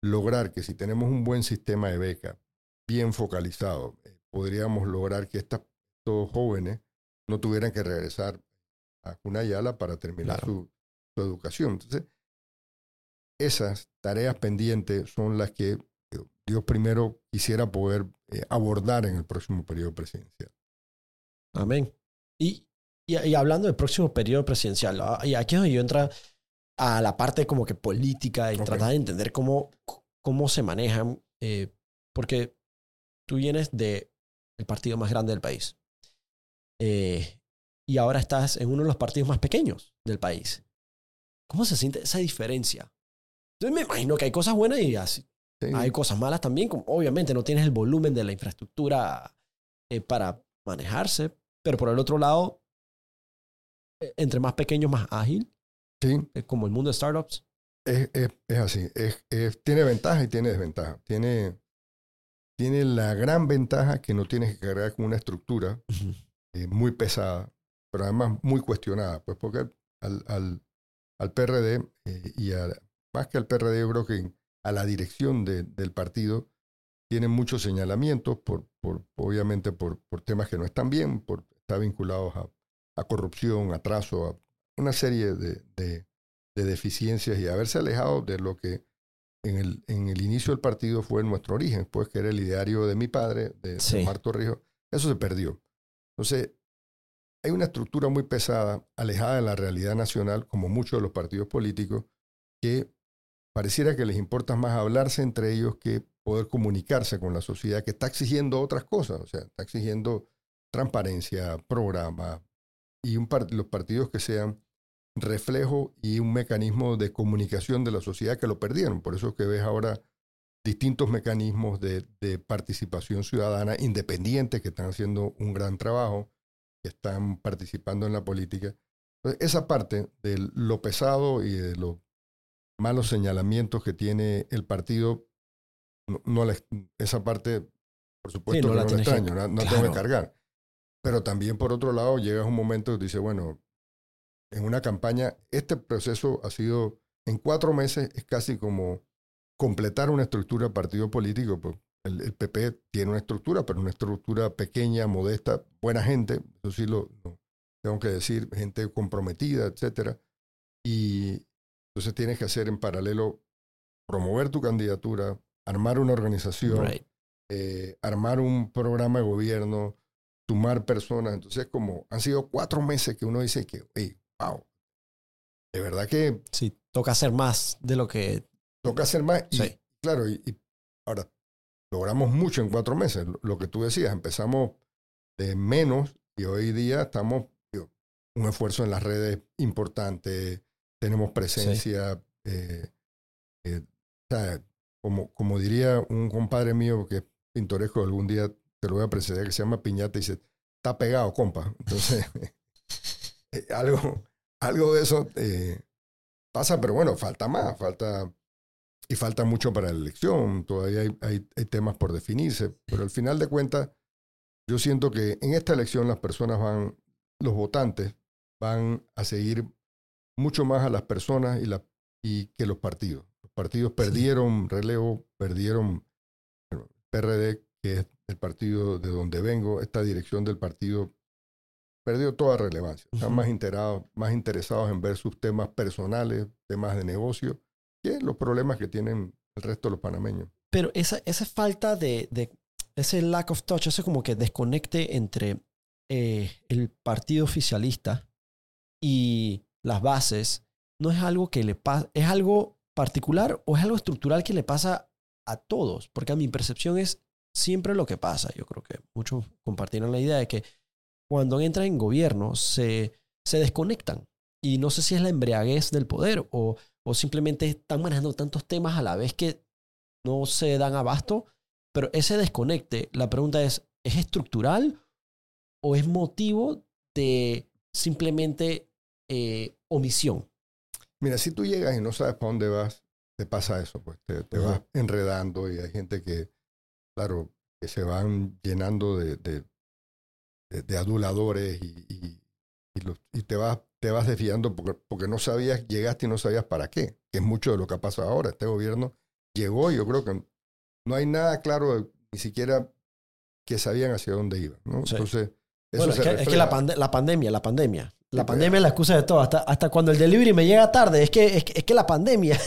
lograr, que si tenemos un buen sistema de beca bien focalizado, eh, podríamos lograr que estos jóvenes no tuvieran que regresar a Cunayala para terminar su, su educación. Entonces, esas tareas pendientes son las que Dios primero quisiera poder eh, abordar en el próximo periodo presidencial. Amén. Y, y, hablando del próximo periodo presidencial, ah, y aquí es donde yo entra a la parte como que política y tratar de entender cómo, cómo se manejan, eh, porque tú vienes del el partido más grande del país eh, y ahora estás en uno de los partidos más pequeños del país. ¿Cómo se siente esa diferencia? Entonces me imagino que hay cosas buenas y así. Hay cosas malas también, como obviamente no tienes el volumen de la infraestructura eh, para manejarse, pero por el otro lado, e, entre más pequeño, más ágil. Sí. Como el mundo de startups. Es, es, es así. Es, tiene ventaja y tiene desventaja. Tiene, tiene la gran ventaja que no tienes que cargar con una estructura eh, muy pesada, pero además muy cuestionada. Pues porque al, al, al PRD eh, y más que al PRD, yo creo que a la dirección de, del partido tienen muchos señalamientos, por, por, obviamente por, por temas que no están bien, por está vinculados a, a corrupción, atraso, a una serie de, de, deficiencias y haberse alejado de lo que en el, en el inicio del partido fue nuestro origen, pues que era el ideario de mi padre, de, Marco Rijo. Eso se perdió. Entonces, hay una estructura muy pesada, alejada de la realidad nacional, como muchos de los partidos políticos, que pareciera que les importa más hablarse entre ellos que poder comunicarse con la sociedad, que está exigiendo otras cosas, o sea, está exigiendo transparencia, programa, y un los partidos que sean reflejo y un mecanismo de comunicación de la sociedad que lo perdieron. Por eso es que ves ahora distintos mecanismos de, de participación ciudadana independientes que están haciendo un gran trabajo, que están participando en la política. esa parte de lo pesado y de los malos señalamientos que tiene el partido, no, esa parte, por supuesto, no, la no extraño, no, tengo que cargar. Pero también, por otro lado, llega un momento que dice, bueno, en una campaña, este proceso ha sido, en cuatro meses, es casi como completar una estructura de partido político. Pues el, PP tiene una estructura, pero una estructura pequeña, modesta, buena gente, eso sí lo, tengo que decir, gente comprometida, etcétera. Y entonces tienes que hacer en paralelo promover tu candidatura, armar una organización, eh, armar un programa de gobierno, sumar personas. Entonces, como han sido cuatro meses que uno dice que, hey, wow, de verdad que... Sí, toca hacer más de lo que... Toca hacer más. Y, sí. Claro, y, ahora, logramos mucho en cuatro meses. Lo que tú decías, empezamos de menos y hoy día estamos, un esfuerzo en las redes importante, tenemos presencia, eh, eh, como, como diría un compadre mío que es pintoresco, algún día te lo voy a preceder, que se llama Piñata, y dice, está pegado, compa. Entonces, eh, algo, algo de eso eh, pasa, pero bueno, falta más, falta, y falta mucho para la elección, todavía hay, hay, hay temas por definirse, pero al final de cuentas, yo siento que en esta elección las personas van, los votantes van a seguir mucho más a las personas y, la, y que los partidos. Los partidos perdieron relevo, perdieron bueno, PRD, que es el partido de donde vengo, esta dirección del partido perdió toda relevancia. Están más, enterados, más interesados en ver sus temas personales, temas de negocio, que los problemas que tienen el resto de los panameños. Pero esa, esa falta de, de ese lack of touch, ese como que desconecte entre eh, el partido oficialista y las bases, no es algo que le pasa, es algo particular o es algo estructural que le pasa a todos, porque a mi percepción es siempre lo que pasa. Yo creo que muchos compartieron la idea de que cuando entran en gobierno se, se desconectan. Y no sé si es la embriaguez del poder o, o simplemente están manejando tantos temas a la vez que no se dan abasto. Pero ese desconecte, la pregunta es, ¿es estructural o es motivo de simplemente eh, omisión? Mira, si tú llegas y no sabes para dónde vas, te pasa eso, pues te, te vas enredando y hay gente que, claro, que se van llenando de, de, de, aduladores y, y, y, te, vas, te vas desviando porque, porque no sabías, llegaste y no sabías para qué, que es mucho de lo que ha pasado ahora. Este gobierno llegó y yo creo que no hay nada claro, ni siquiera que sabían hacia dónde iban. ¿no? Entonces, eso es, que, es que, la, la pandemia, la pandemia. La pandemia es la excusa de todo. Hasta, hasta cuando el delivery me llega tarde. Es que, es que, es que la pandemia.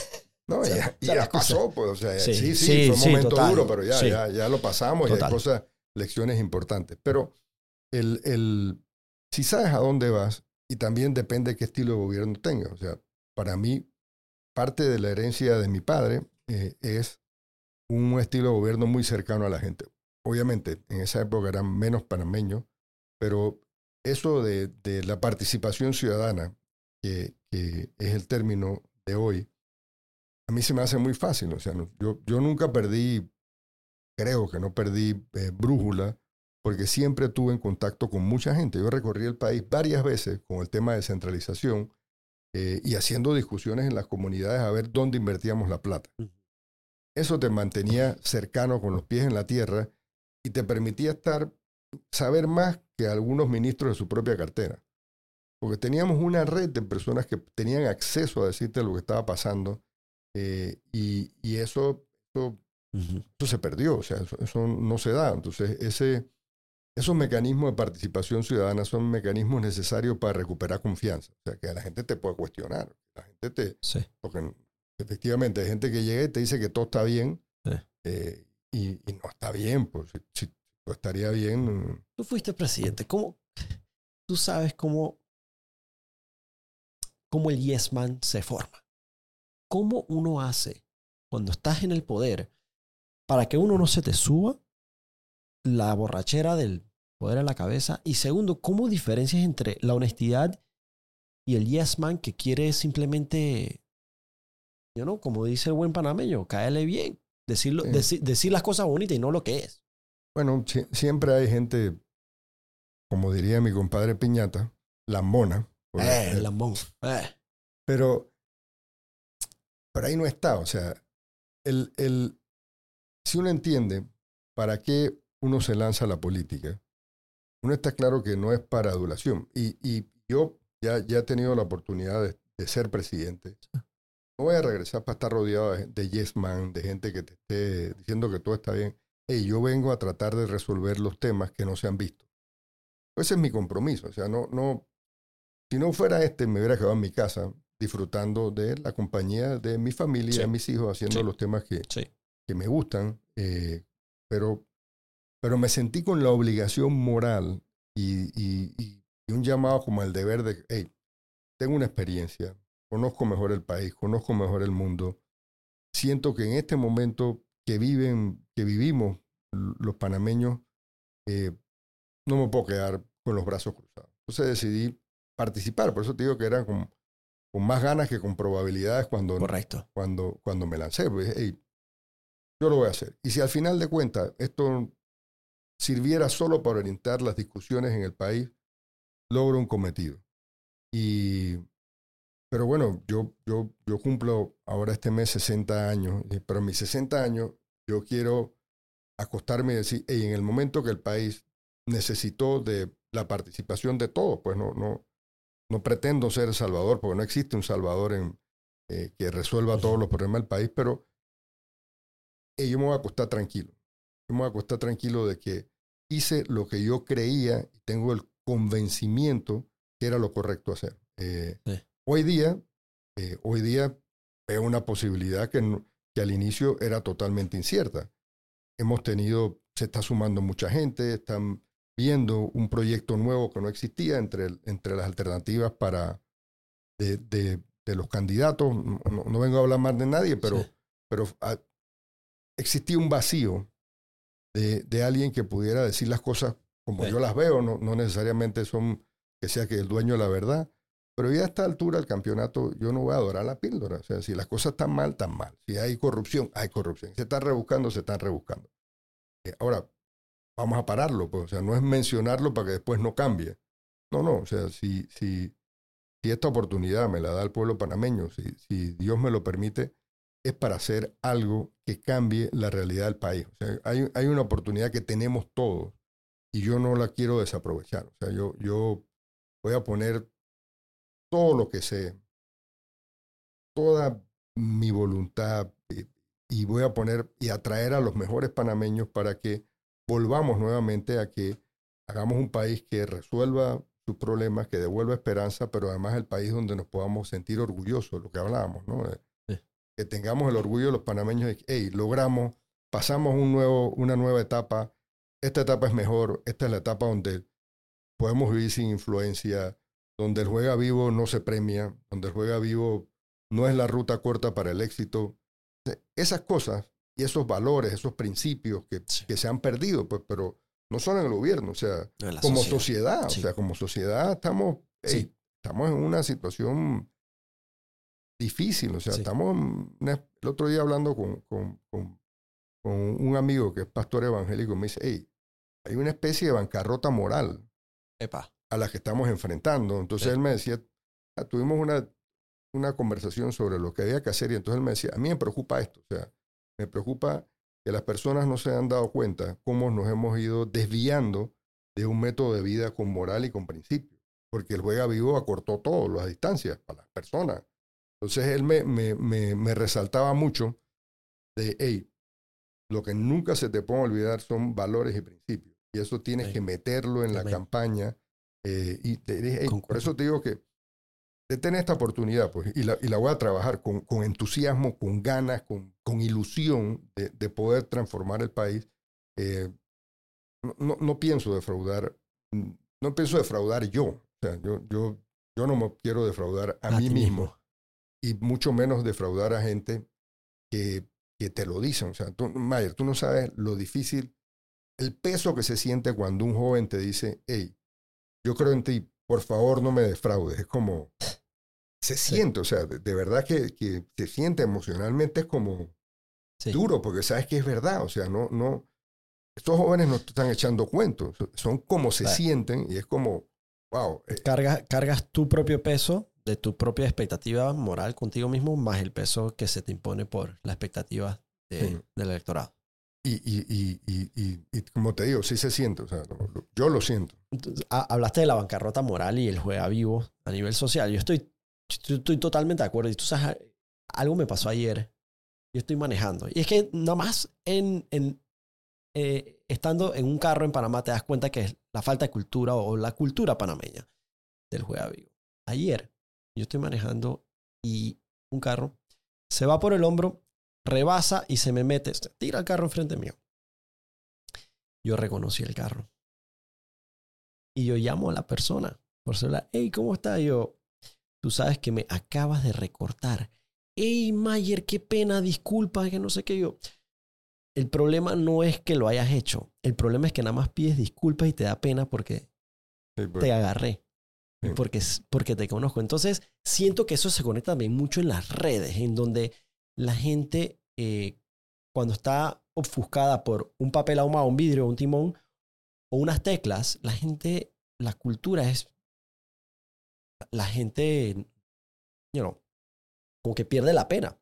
No, ya, ya pasó, pues, o sea, sí, sí, sí, fue un momento duro, pero ya, ya, ya, lo pasamos y hay cosas, lecciones importantes. Pero el, el, si sabes a dónde vas, y también depende de qué estilo de gobierno tengas. O sea, para mí, parte de la herencia de mi padre eh, es un estilo de gobierno muy cercano a la gente. Obviamente, en esa época eran menos panameños, pero eso de, de la participación ciudadana, que, que es el término de hoy, a mí se me hace muy fácil. O sea, yo, yo nunca perdí, creo que no perdí eh, brújula, porque siempre tuve en contacto con mucha gente. Yo recorrí el país varias veces con el tema de descentralización eh, y haciendo discusiones en las comunidades a ver dónde invertíamos la plata. Eso te mantenía cercano con los pies en la tierra y te permitía estar, saber más que algunos ministros de su propia cartera. Porque teníamos una red de personas que tenían acceso a decirte lo que estaba pasando eh, y, y, eso, eso, se perdió, o sea, eso, no se da. Entonces, ese, esos mecanismos de participación ciudadana son mecanismos necesarios para recuperar confianza. O sea, que la gente te puede cuestionar. La gente te. Porque efectivamente hay gente que llega y te dice que todo está bien eh, y, y, no está bien. Pues si, estaría bien. Tú fuiste presidente. ¿Cómo? Tú sabes cómo, cómo el yes man se forma. ¿Cómo uno hace cuando estás en el poder para que uno no se te suba la borrachera del poder en la cabeza. Y segundo, ¿cómo diferencias entre la honestidad y el yes man que quiere simplemente, you know, como dice el buen panameño, caerle bien, decirlo, Sí. decir las cosas bonitas y no lo que es? Bueno, si- siempre hay gente, como diría mi compadre Piñata, lambona. Eh, el lambón. Eh. Pero, pero ahí no está. O sea, el, el, si uno entiende para qué uno se lanza a la política, uno está claro que no es para adulación. Y, y yo ya, ya he tenido la oportunidad de, de ser presidente. No voy a regresar para estar rodeado de, de yes man, de gente que te esté diciendo que todo está bien. Hey, yo vengo a tratar de resolver los temas que no se han visto. Ese es mi compromiso. O sea, no, no, si no fuera este, me hubiera quedado en mi casa disfrutando de la compañía de mi familia, Sí. de mis hijos, haciendo Sí. los temas que, Sí. que me gustan, eh, pero, pero me sentí con la obligación moral y, y- y- y un llamado como el deber de, hey, tengo una experiencia, conozco mejor el país, conozco mejor el mundo, siento que en este momento que viven, que vivimos los panameños, eh, no me puedo quedar con los brazos cruzados. Entonces decidí participar, por eso te digo que era con, con más ganas que con probabilidades cuando, Correcto. cuando, cuando me lancé. Pues, hey, yo lo voy a hacer. Y si al final de cuentas esto sirviera solo para orientar las discusiones en el país, logro un cometido. Y, pero bueno, yo, yo, yo cumplo ahora este mes 60 años, pero a mis 60 años yo quiero acostarme y decir, hey, en el momento que el país necesitó de la participación de todos, pues no, no, no pretendo ser Salvador, porque no existe un Salvador en, eh, que resuelva todos los problemas del país, pero eh, yo me voy a acostar tranquilo. Yo me voy a acostar tranquilo de que hice lo que yo creía y tengo el convencimiento que era lo correcto hacer. Eh, Sí. Hoy día, eh, hoy día veo una posibilidad que, no- que al inicio era totalmente incierta. Hemos tenido, se está sumando mucha gente, están viendo un proyecto nuevo que no existía entre, entre las alternativas para de, de- de los candidatos. No, vengo a hablar más de nadie, pero, Sí. pero ah, existía un vacío de, de alguien que pudiera decir las cosas como Sí. yo las veo, no, no necesariamente son que sea que el dueño de la verdad, pero ya a esta altura del campeonato yo no voy a adorar la píldora. O sea, si las cosas están mal, están mal. Si hay corrupción, hay corrupción. Se están rebuscando, se están rebuscando. Eh, ahora, vamos a pararlo, pues, o sea, no es mencionarlo para que después no cambie. No, no, o sea, si, si, si esta oportunidad me la da el pueblo panameño, si, si Dios me lo permite, es para hacer algo que cambie la realidad del país. O sea, hay, hay una oportunidad que tenemos todos y yo no la quiero desaprovechar. O sea, yo, yo voy a poner todo lo que sé, toda mi voluntad eh, y voy a poner y atraer a los mejores panameños para que volvamos nuevamente a que hagamos un país que resuelva sus problemas, que devuelva esperanza, pero además el país donde nos podamos sentir orgullosos, lo que hablábamos, ¿no? Eh, Sí. Que tengamos el orgullo de los panameños de que, hey, logramos, pasamos un nuevo, una nueva etapa, esta etapa es mejor, esta es la etapa donde podemos vivir sin influencia, donde el juega vivo no se premia, donde el juega vivo no es la ruta corta para el éxito. Esas cosas y esos valores, esos principios que, Sí. que se han perdido, pues, pero no solo en el gobierno, o sea, como sociedad. sociedad, Sí. o sea, como sociedad estamos, hey, estamos en una situación difícil, o sea, estamos, el otro día hablando con, con, con, con un amigo que es pastor evangélico, me dice, hey, hay una especie de bancarrota moral Epa. a la que estamos enfrentando. Entonces él me decía, ah, tuvimos una, una conversación sobre lo que había que hacer y entonces él me decía, a mí me preocupa esto, o sea, me preocupa que las personas no se han dado cuenta cómo nos hemos ido desviando de un método de vida con moral y con principios, porque el juega vivo acortó todo, las distancias para las personas. Entonces él me, me, me, me resaltaba mucho de, hey, lo que nunca se te puede olvidar son valores y principios. Y eso tienes Sí. que meterlo en la campaña. eh, y te dije, hey, por eso te digo que tener esta oportunidad, pues, y la, y la voy a trabajar con, con entusiasmo, con ganas, con, con ilusión de, de poder transformar el país. eh, no, no, no pienso defraudar, no pienso defraudar yo. O sea, yo, yo, yo no me quiero defraudar a, mí mismo y mucho menos defraudar a gente que, que te lo dicen. O sea, tú, Mayer, tú no sabes lo difícil el peso que se siente cuando un joven te dice, hey, yo creo en ti, por favor no me defraudes. Es como, se siente, o sea, de, verdad que, que, se siente emocionalmente, es como duro, porque sabes que es verdad, o sea, no, no, estos jóvenes no te están echando cuentos, son como se sienten y es como, wow. Eh. Cargas, cargas tu propio peso de tu propia expectativa moral contigo mismo, más el peso que se te impone por la expectativa del electorado. Y, y, y, y, como te digo, sí se siente, yo lo siento. hablaste de la bancarrota moral y el juega vivo a nivel social. Yo estoy, estoy totalmente de acuerdo. Y tú sabes, algo me pasó ayer. Yo estoy manejando. Y es que nada más en, en eh, estando en un carro en Panamá te das cuenta que es la falta de cultura o la cultura panameña del juega vivo. Ayer yo estoy manejando y un carro se va por el hombro, rebasa y se me mete, tira el carro enfrente mío. Yo reconocí el carro. Y yo llamo a la persona por celular. Hey, ¿cómo está? yo, tú sabes que me acabas de recortar. Hey, Mayer, qué pena, disculpa, que no sé qué yo. El problema no es que lo hayas hecho. El problema es que nada más pides disculpas y te da pena porque pues. te agarré porque, porque te conozco. Entonces, siento que eso se conecta también mucho en las redes, en donde la gente, eh, cuando está ofuscada por un papel ahumado, un vidrio, un timón o unas teclas, la gente, la cultura es, la gente, you know, como que pierde la pena.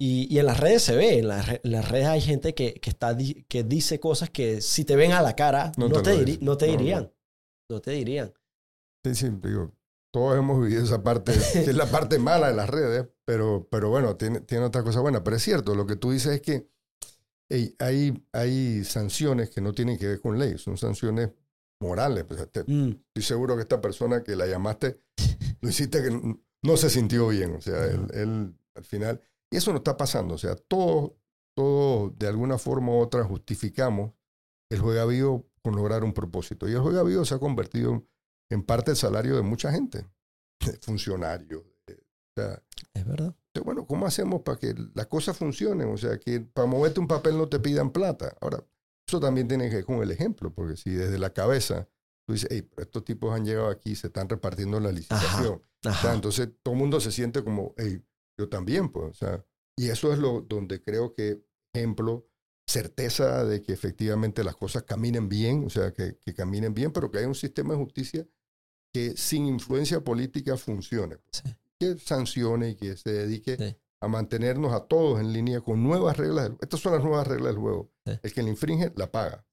Y, y en las redes se ve, en, las redes hay gente que, que, está, que dice cosas que si te ven a la cara, no, te, no te dirían. no te dirían. Sí, sí, digo, todos hemos vivido esa parte, que es la parte mala de las redes, pero, pero bueno, tiene, tiene otra cosa buena. Pero es cierto, lo que tú dices es que hay, hay sanciones que no tienen que ver con ley, son sanciones morales. Pues, mm. Estoy seguro que esta persona que la llamaste, lo hiciste que no, se sintió bien, o sea, él, él, al final, y eso no está pasando, o sea, todos, todo, de alguna forma u otra justificamos el juega vivo con lograr un propósito. Y el juega vivo se ha convertido en parte el salario de mucha gente, funcionarios. es verdad. Bueno, ¿cómo hacemos para que las cosas funcionen? O sea, que para moverte un papel no te pidan plata. Ahora, eso también tiene que ver con el ejemplo, porque si desde la cabeza tú dices, hey, estos tipos han llegado aquí, se están repartiendo la licitación. entonces todo el mundo se siente como, hey, yo también, pues. O sea, y eso es lo donde creo que, ejemplo, certeza de que efectivamente las cosas caminen bien, o sea, que, que caminen bien, pero que hay un sistema de justicia que sin influencia política funcione. Que sancione y que se dedique a mantenernos a todos en línea con nuevas reglas. Estas son las nuevas reglas del juego. El que le infringe la paga.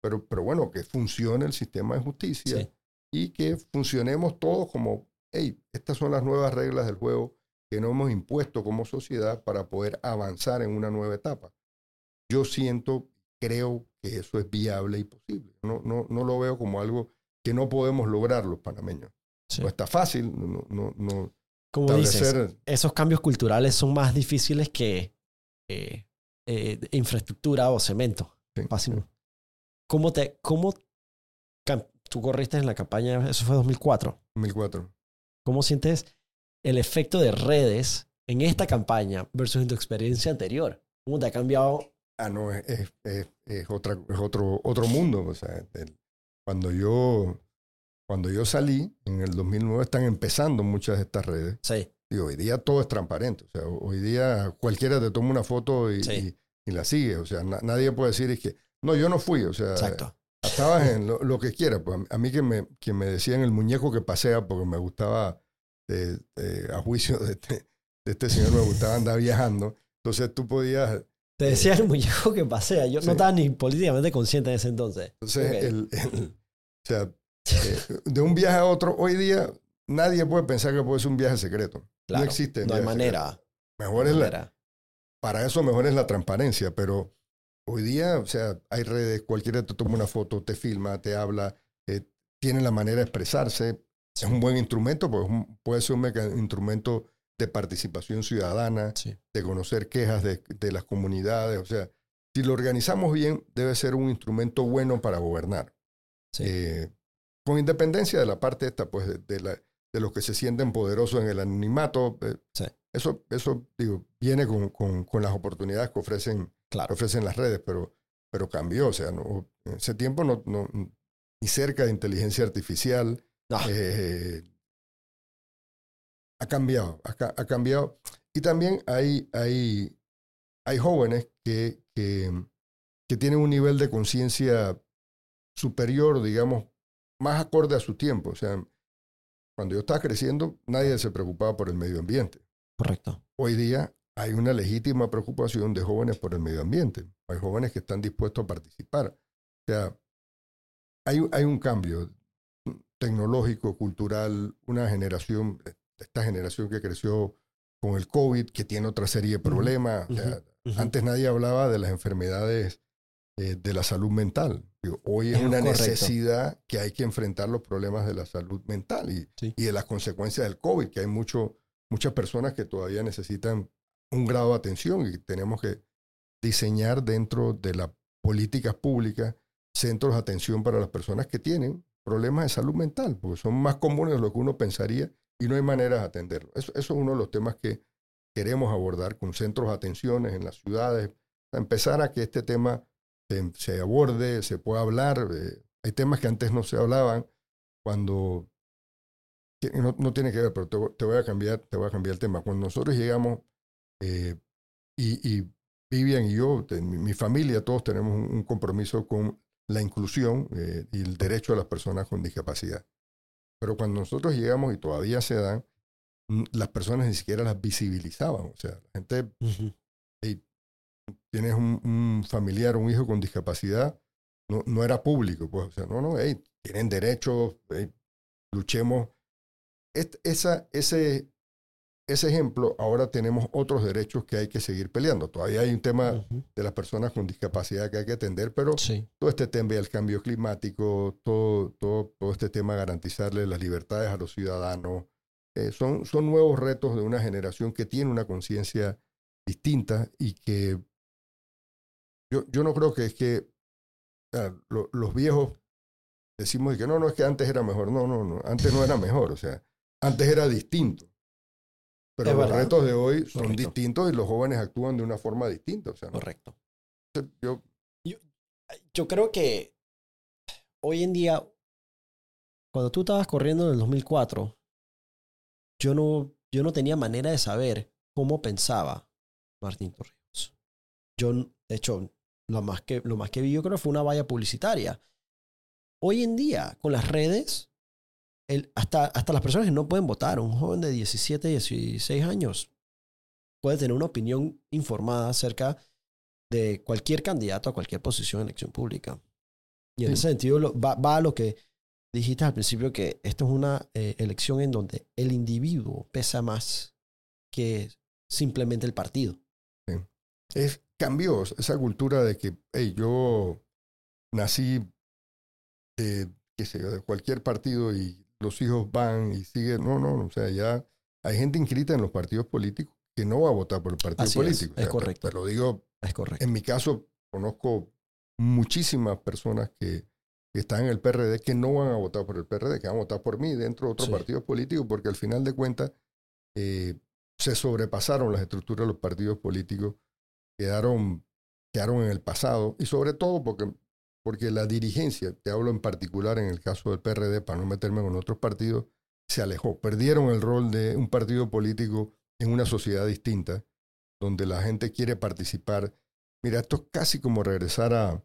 Pero, pero bueno, que funcione el sistema de justicia y que funcionemos todos como, hey, estas son las nuevas reglas del juego que nos hemos impuesto como sociedad para poder avanzar en una nueva etapa. Yo siento, creo que eso es viable y posible. No, no, no lo veo como algo que no podemos lograr los panameños. No está fácil, no, no, no Como dices, esos cambios culturales son más difíciles que eh, infraestructura o cemento. Fácil. ¿Cómo te, cómo tú corriste en la campaña, eso fue 2004? 2004. ¿Cómo sientes el efecto de redes en esta campaña versus en tu experiencia anterior? ¿Cómo te ha cambiado? Ah, no, es, es, es, otra, es otro, otro mundo. O sea, el, cuando yo, cuando yo salí, en el 2009, están empezando muchas de estas redes. Sí. Y hoy día todo es transparente. O sea, hoy día cualquiera te toma una foto y, y, la sigue. O sea, nadie puede decir es que, no, yo no fui. O sea, Exacto. estabas en lo, que quiera. Pues a mí que me, que me decían el muñeco que pasea porque me gustaba, eh, eh, a juicio de este, de este señor, me gustaba andar viajando. Entonces tú podías te decía el muñeco que pasea. Yo no estaba ni políticamente consciente en ese entonces. Entonces, el, o sea, eh, de un viaje a otro, hoy día nadie puede pensar que puede ser un viaje secreto. no existe. No hay manera. Mejor es la, para eso mejor es la transparencia, pero hoy día, o sea, hay redes, cualquiera te toma una foto, te filma, te habla, eh, tiene la manera de expresarse. Es un buen instrumento, pues puede ser un instrumento de participación ciudadana, de conocer quejas de, de, las comunidades. O sea, si lo organizamos bien, debe ser un instrumento bueno para gobernar. Eh, con independencia de la parte esta, pues, de, la, de los que se sienten poderosos en el anonimato. Eh, eso, eso digo, viene con, con, con, las oportunidades que ofrecen, ofrecen las redes, pero pero cambió. O sea, no, en ese tiempo no, no, ni cerca de inteligencia artificial. No. Eh, ha cambiado, ha, ha, cambiado. Y también hay, hay, hay jóvenes que, que, que tienen un nivel de conciencia superior, digamos, más acorde a su tiempo. O sea, cuando yo estaba creciendo, nadie se preocupaba por el medio ambiente. Correcto. Hoy día hay una legítima preocupación de jóvenes por el medio ambiente. Hay jóvenes que están dispuestos a participar. O sea, hay, hay un cambio tecnológico, cultural, una generación, esta generación que creció con el COVID, que tiene otra serie de problemas. Uh -huh, o sea, uh -huh. Antes nadie hablaba de las enfermedades eh, de la salud mental. Digo, hoy es, Es una correcto. necesidad que hay que enfrentar los problemas de la salud mental y, Sí. y de las consecuencias del COVID, que hay mucho, muchas personas que todavía necesitan un grado de atención y tenemos que diseñar dentro de las políticas públicas centros de atención para las personas que tienen problemas de salud mental, porque son más comunes de lo que uno pensaría y no hay maneras de atenderlo. Eso, eso es uno de los temas que queremos abordar con centros de atenciones en las ciudades, a empezar a que este tema se, aborde, se pueda hablar. eh, hay temas que antes no se hablaban cuando no, no tiene que ver, pero te, te voy a cambiar, te voy a cambiar el tema. Cuando nosotros llegamos eh, y, y Vivian y yo, mi, mi familia, todos tenemos un, compromiso con la inclusión eh, y el derecho de las personas con discapacidad. Pero cuando nosotros llegamos y todavía se dan, mm, las personas ni siquiera las visibilizaban. O sea, la gente Ujú. tienes un, un familiar, un hijo con discapacidad, no, no era público, pues, o sea, no, no, hey, tienen derechos, hey, luchemos. Esa, ese, ese ejemplo, ahora tenemos otros derechos que hay que seguir peleando. Todavía hay un tema de las personas con discapacidad que hay que atender, pero Sí. todo este tema del cambio climático, todo, todo, todo este tema de garantizarle las libertades a los ciudadanos, eh, son, son nuevos retos de una generación que tiene una conciencia distinta y que yo, yo no creo que es que lo- los viejos decimos de que no, no, es que antes era mejor. No, no, no, antes no era mejor, o sea, antes era distinto. Pero Es los verdad. retos de hoy son Correcto. distintos y los jóvenes actúan de una forma distinta. O sea, ¿no? Correcto. yo, Yo creo que hoy en día, cuando tú estabas corriendo en el 2004, yo no, yo no tenía manera de saber cómo pensaba Martín Torrijos. Yo, de hecho, lo más que, lo más que vi yo creo fue una valla publicitaria. Hoy en día, con las redes, el, hasta, hasta las personas que no pueden votar, un joven de 17, 16 años, puede tener una opinión informada acerca de cualquier candidato a cualquier posición en elección pública. Y en Sí. ese sentido lo- va, va a lo que dijiste al principio, que esto es una eh, elección en donde el individuo pesa más que simplemente el partido. es, cambió esa cultura de que hey, yo nací de, qué sé yo, de cualquier partido y los hijos van y siguen. No, no, o sea, ya hay gente inscrita en los partidos políticos que no va a votar por el partido Así político. es O sea, te- correcto. Te, lo digo, Es correcto. en mi caso, conozco muchísimas personas que, que están en el PRD que no van a votar por el PRD, que van a votar por mí dentro de otros Sí. partidos políticos, porque al final de cuentas eh, se sobrepasaron las estructuras de los partidos políticos, quedaron, quedaron en el pasado, y sobre todo porque, porque la dirigencia, te hablo en particular en el caso del PRD, para no meterme con otros partidos, se alejó, perdieron el rol de un partido político en una sociedad distinta, donde la gente quiere participar. Mira, esto es casi como regresar a,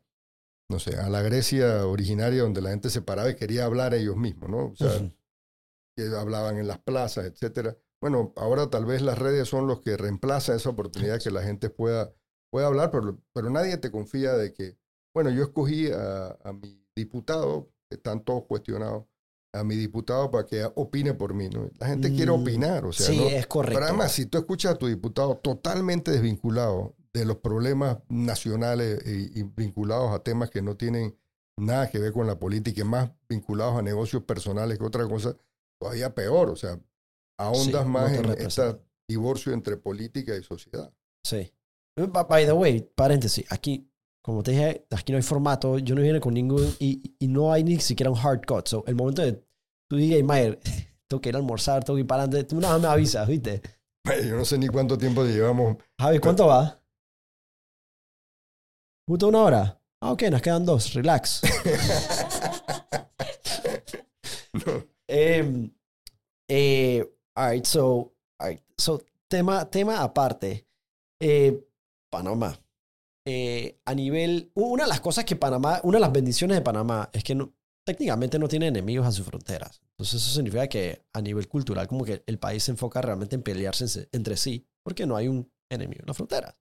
no sé, a la Grecia originaria, donde la gente se paraba y quería hablar ellos mismos, ¿no? O sea, que hablaban en las plazas, etcétera. Bueno, ahora tal vez las redes son los que reemplazan esa oportunidad que la gente pueda, pueda hablar, pero, pero nadie te confía de que, bueno, yo escogí a, a mi diputado, que están todos cuestionados, a mi diputado para que opine por mí, ¿no? La gente quiere Mm, opinar, o sea, sí, ¿no? es correcto. Pero además, si tú escuchas a tu diputado totalmente desvinculado de los problemas nacionales y, y vinculados a temas que no tienen nada que ver con la política y más vinculados a negocios personales que otra cosa, todavía peor. O sea, ahondas Sí, más no en este divorcio entre política y sociedad. Sí. By the way, paréntesis, aquí, como te dije, aquí no hay formato, yo no viene con ningún, y, y no hay ni siquiera un hard cut. So, el momento de tú digas, Mayer, tengo que ir a almorzar, tengo que ir para adelante, tú nada más me avisas, ¿viste? Yo no sé ni cuánto tiempo llevamos. Javi, ¿cuánto va? ¿Justo una hora? Ah, ok, nos quedan dos, relax. Em, eh, all right, so, all right, so tema, tema aparte. Eh, Panamá. Eh, a nivel, una de las cosas que Panamá, una de las bendiciones de Panamá es que no, técnicamente no tiene enemigos a sus fronteras. Entonces eso significa que a nivel cultural como que el país se enfoca realmente en pelearse entre sí porque no hay un enemigo en las fronteras.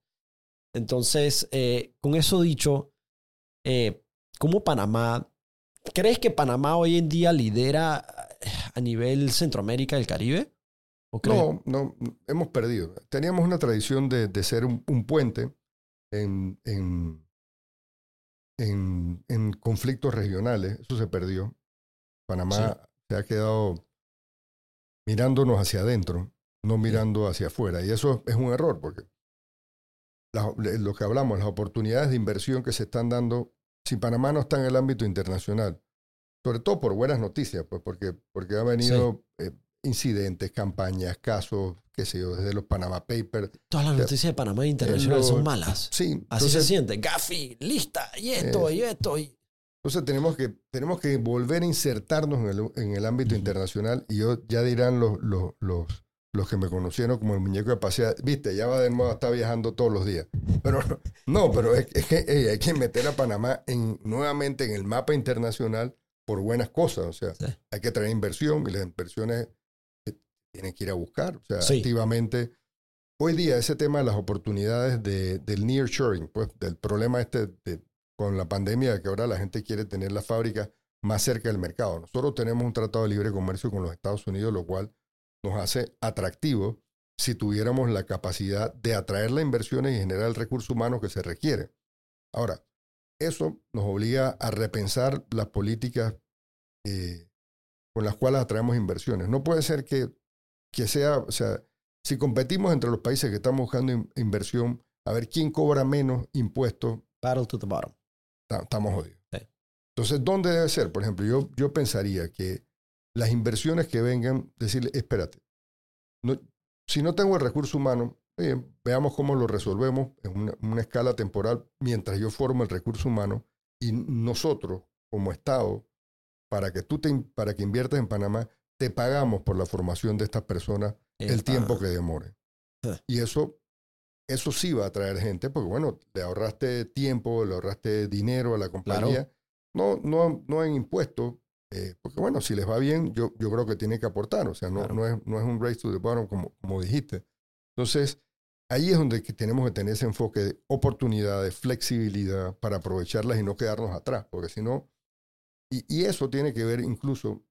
Entonces, eh, con eso dicho, eh, ¿cómo Panamá, crees que Panamá hoy en día lidera a nivel Centroamérica y el Caribe? no, no, hemos perdido. Teníamos una tradición de, de ser un, puente en, en, en, conflictos regionales. Eso se perdió. Panamá se ha quedado mirándonos hacia adentro, no mirando hacia afuera. Y eso es un error, porque lo que hablamos, las oportunidades de inversión que se están dando, si Panamá no está en el ámbito internacional, sobre todo por buenas noticias, pues porque, porque ha venido eh, incidentes, campañas, casos, qué sé yo, desde los Panama Papers. Todas las noticias de Panamá internacional son malas. Sí. Así se siente. Gafi, lista, y esto, y esto. Y... Entonces tenemos que, tenemos que volver a insertarnos en el, en el ámbito internacional y yo, ya dirán los, los, los, los, que me conocieron como el muñeco de pasea, viste, ya va de moda, está viajando todos los días. Pero no, pero es, que hay que meter a Panamá en, nuevamente en el mapa internacional por buenas cosas. O sea, hay que traer inversión y las inversiones tienen que ir a buscar, o sea, activamente. Hoy día ese tema de las oportunidades de, del nearshoring, pues del problema este de, con la pandemia, que ahora la gente quiere tener la fábrica más cerca del mercado. Nosotros tenemos un tratado de libre comercio con los Estados Unidos, lo cual nos hace atractivo si tuviéramos la capacidad de atraer las inversiones y generar el recurso humano que se requiere. Ahora, eso nos obliga a repensar las políticas eh, con las cuales atraemos inversiones. No puede ser que que sea, o sea, si competimos entre los países que estamos buscando inversión, a ver quién cobra menos impuestos. Battle to the bottom. Estamos jodidos. Entonces, ¿dónde debe ser? Por ejemplo, yo, yo pensaría que las inversiones que vengan, decirle, espérate, no, si no tengo el recurso humano, veamos cómo lo resolvemos en una, una, escala temporal mientras yo formo el recurso humano y nosotros, como Estado, para que tú te, para que inviertas en Panamá, te pagamos por la formación de estas personas el tiempo que demore. Y eso, eso sí va a atraer gente, porque bueno, le ahorraste tiempo, le ahorraste dinero a la compañía. No, no, no en impuestos, eh, porque bueno, si les va bien, yo, yo creo que tiene que aportar. O sea, no, no, es, no es un race to the bottom como, como dijiste. Entonces, ahí es donde tenemos que tener ese enfoque de oportunidades, flexibilidad para aprovecharlas y no quedarnos atrás, porque si no, y, y, eso tiene que ver incluso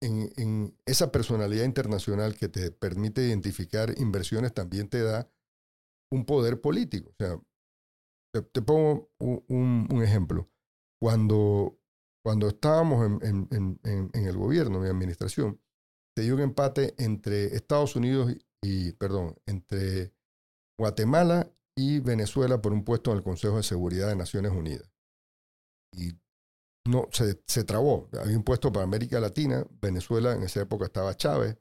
en, esa personalidad internacional que te permite identificar inversiones también te da un poder político. O sea, te, pongo un, ejemplo. Cuando, cuando estábamos en, el gobierno, mi administración, se dio un empate entre Estados Unidos y, perdón, entre Guatemala y Venezuela por un puesto en el Consejo de Seguridad de Naciones Unidas. Y no, se, se trabó. Había un puesto para América Latina. Venezuela en esa época estaba Chávez,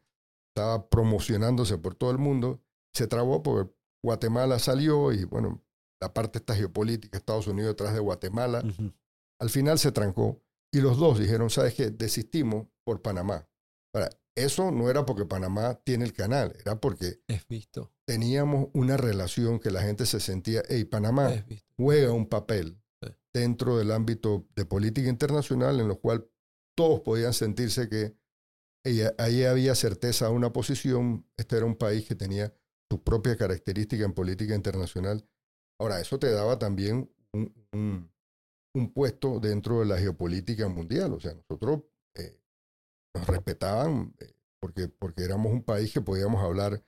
estaba promocionándose por todo el mundo. Se trabó porque Guatemala salió y, bueno, la parte esta geopolítica, Estados Unidos detrás de Guatemala. Al final se trancó y los dos dijeron, ¿sabes qué? Desistimos por Panamá. Para, eso no era porque Panamá tiene el canal, era porque visto. teníamos una relación que la gente se sentía, hey, Panamá juega un papel dentro del ámbito de política internacional en lo cual todos podían sentirse que ahí había certeza a una posición, este era un país que tenía su propia característica en política internacional. Ahora, eso te daba también un, puesto dentro de la geopolítica mundial, o sea, nosotros eh, nos respetaban eh, porque, porque éramos un país que podíamos hablar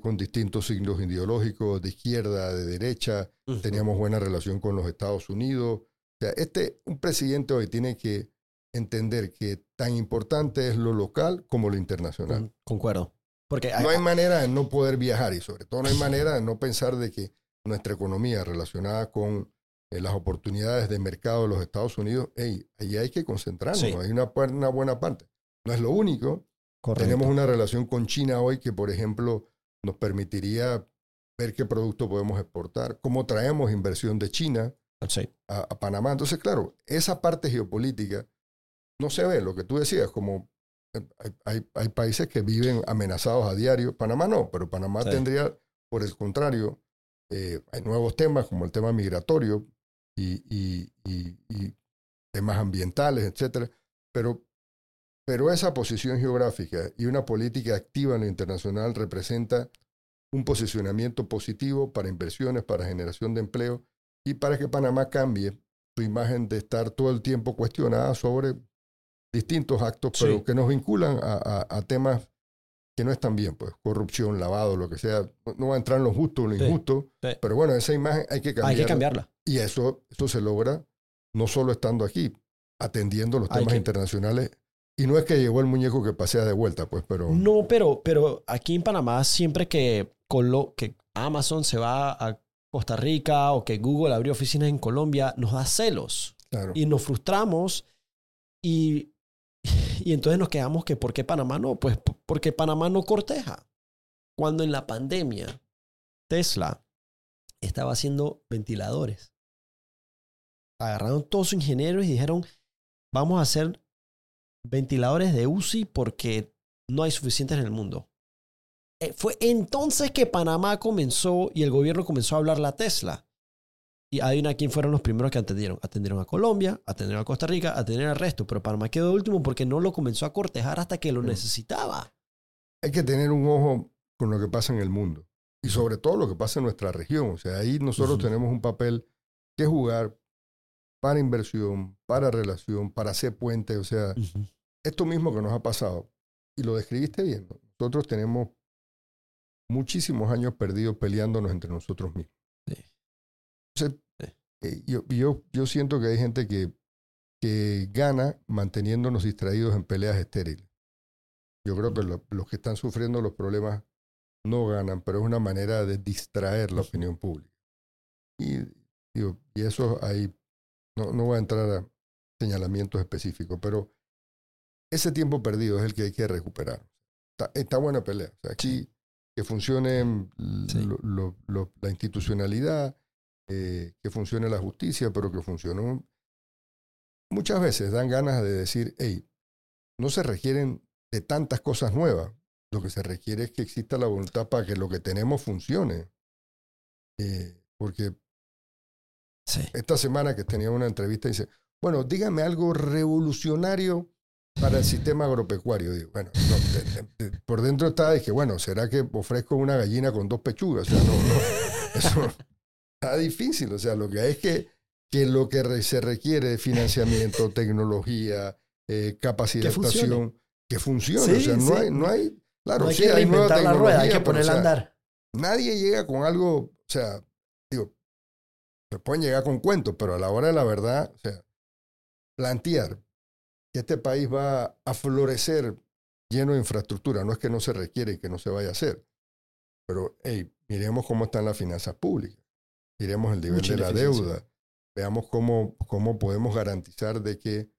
con distintos signos ideológicos, de izquierda, de derecha, teníamos buena relación con los Estados Unidos. O sea, este, un presidente hoy tiene que entender que tan importante es lo local como lo internacional. Concuerdo. Porque no hay manera de no poder viajar y sobre todo no hay manera de no pensar de que nuestra economía relacionada con eh, las oportunidades de mercado de los Estados Unidos, hey, ahí hay que concentrarnos, hay una, una, buena parte. No es lo único. Tenemos una relación con China hoy que, por ejemplo, nos permitiría ver qué producto podemos exportar, cómo traemos inversión de China, Sí. a, a Panamá. Entonces, claro, esa parte geopolítica no se ve, lo que tú decías, como eh, hay, hay- hay países que viven amenazados a diario. Panamá no, pero Panamá Sí. tendría, por el contrario, eh, hay nuevos temas como el tema migratorio y, y- y- y temas ambientales, etcétera. Pero, pero esa posición geográfica y una política activa en lo internacional representa un posicionamiento positivo para inversiones, para generación de empleo y para que Panamá cambie su imagen de estar todo el tiempo cuestionada sobre distintos actos, Sí. pero que nos vinculan a, a- a temas que no están bien, pues corrupción, lavado, lo que sea. No- va a entrar en lo justo o lo Sí. injusto, Sí. pero bueno, esa imagen hay que cambiarla. Hay que cambiarla. Y eso, eso se logra no solo estando aquí, atendiendo los Hay temas que- internacionales. Y no es que llegó el muñeco que pasea de vuelta, pues, pero... No, pero, pero aquí en Panamá, siempre que, Colo- que Amazon se va a Costa Rica o que Google abrió oficinas en Colombia, nos da celos claro. y nos frustramos y, y entonces nos quedamos que ¿por qué Panamá no? Pues porque Panamá no corteja. Cuando en la pandemia Tesla estaba haciendo ventiladores. Agarraron todos sus ingenieros y dijeron, vamos a hacer ventiladores de UCI porque no hay suficientes en el mundo. Eh, Fue entonces que Panamá comenzó y el gobierno comenzó a hablar la Tesla. Y adivina quién fueron los primeros que atendieron. Atendieron a Colombia, atendieron a Costa Rica, atendieron al resto. Pero Panamá quedó último porque no lo comenzó a cortejar hasta que lo Sí. necesitaba. hay que tener un ojo con lo que pasa en el mundo y sobre todo lo que pasa en nuestra región. O sea, ahí nosotros tenemos un papel que jugar para inversión, para relación, para hacer puentes. O sea, esto mismo que nos ha pasado, y lo describiste bien, ¿no? nosotros tenemos muchísimos años perdidos peleándonos entre nosotros mismos. Sí. Entonces, Sí. eh, yo, yo, yo siento que hay gente que, que gana manteniéndonos distraídos en peleas estériles. Yo creo que lo- los que están sufriendo los problemas no ganan, pero es una manera de distraer la opinión pública. Y, digo, y eso ahí, no, no voy a entrar a señalamientos específicos, pero ese tiempo perdido es el que hay que recuperar. Está, está buena pelea. O sea, aquí que funcione l- Sí. lo- lo- lo- la institucionalidad, eh, que funcione la justicia, pero que funcione. un- Muchas veces dan ganas de decir, hey, no se requieren de tantas cosas nuevas. Lo que se requiere es que exista la voluntad para que lo que tenemos funcione. Eh, porque Sí. esta semana que tenía una entrevista dice, bueno, dígame algo revolucionario para el sistema agropecuario. Digo, bueno, no, por dentro está, dije, bueno, ¿será que ofrezco una gallina con dos pechugas? O sea, no, no, eso está difícil. O sea, lo que hay es que, que lo que se requiere de financiamiento, tecnología, eh, capacitación, que funcione. Sí, o sea, no sí. hay, no hay, claro, no hay sí que hay nueva la rueda, hay que ponerla a sea, andar. nadie llega con algo, o sea, digo, se pueden llegar con cuentos, pero a la hora de la verdad, o sea, plantear que este país va a florecer lleno de infraestructura, no es que no se requiere y que no se vaya a hacer, pero hey, miremos cómo están las finanzas públicas, miremos el nivel Mucha de la deuda, veamos cómo, cómo podemos garantizar de que,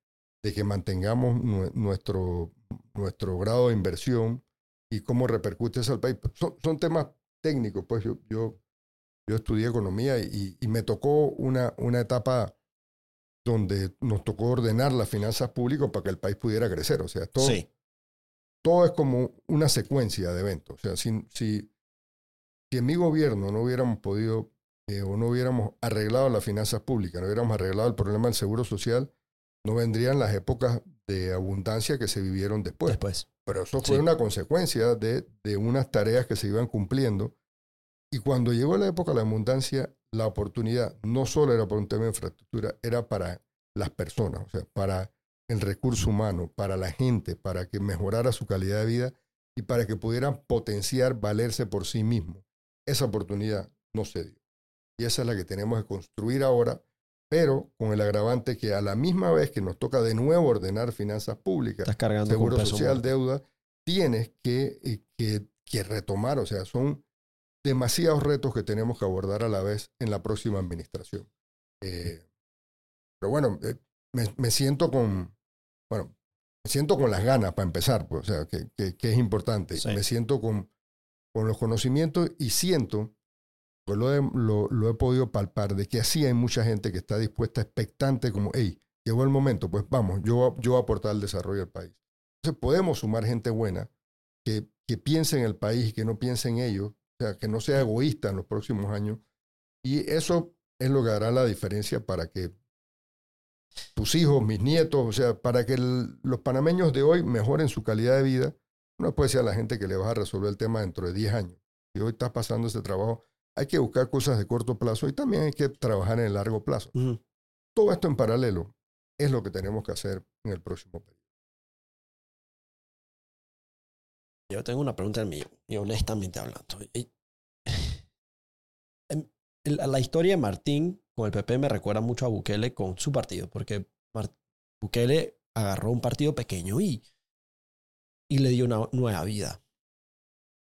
de que mantengamos nue- nuestro, nuestro grado de inversión y cómo repercute eso al país. Son, son temas técnicos, pues yo, yo, yo estudié economía y, y me tocó una, una etapa donde nos tocó ordenar las finanzas públicas para que el país pudiera crecer. O sea, todo, Sí. todo es como una secuencia de eventos. O sea, si, si, si en mi gobierno no hubiéramos podido eh, o no hubiéramos arreglado las finanzas públicas, no hubiéramos arreglado el problema del seguro social, no vendrían las épocas de abundancia que se vivieron después. Después. Pero eso fue Sí. una consecuencia de, de unas tareas que se iban cumpliendo. Y cuando llegó la época de la abundancia, la oportunidad no solo era por un tema de infraestructura, era para las personas, o sea, para el recurso humano, para la gente, para que mejorara su calidad de vida y para que pudieran potenciar, valerse por sí mismos. Esa oportunidad no se dio. Y esa es la que tenemos que construir ahora, pero con el agravante que a la misma vez que nos toca de nuevo ordenar finanzas públicas, seguro social, muerto. deuda, tienes que, eh, que, que retomar. O sea, son demasiados retos que tenemos que abordar a la vez en la próxima administración. Eh, pero bueno, eh, me, me siento con, bueno, me siento con las ganas para empezar, pues, o sea, que, que, que es importante. Sí. Me siento con, con los conocimientos y siento pues lo he, lo, lo he podido palpar, de que así hay mucha gente que está dispuesta, expectante, como, hey, llegó el momento, pues vamos, yo, yo voy a aportar al desarrollo del país. Entonces podemos sumar gente buena que, que piense en el país y que no piense en ellos, o sea, que no sea egoísta en los próximos años. Y eso es lo que hará la diferencia para que tus hijos, mis nietos, o sea, para que el- los panameños de hoy mejoren su calidad de vida. No puede ser a la gente que le vas a resolver el tema dentro de 10 años. Si hoy estás pasando ese trabajo, hay que buscar cosas de corto plazo y también hay que trabajar en el largo plazo. Todo esto en paralelo es lo que tenemos que hacer en el próximo periodo. Yo tengo una pregunta en mí, y honestamente hablando. Y- en- la, la historia de Martín con el PP me recuerda mucho a Bukele con su partido, porque Bukele agarró un partido pequeño y, y le dio una nueva vida.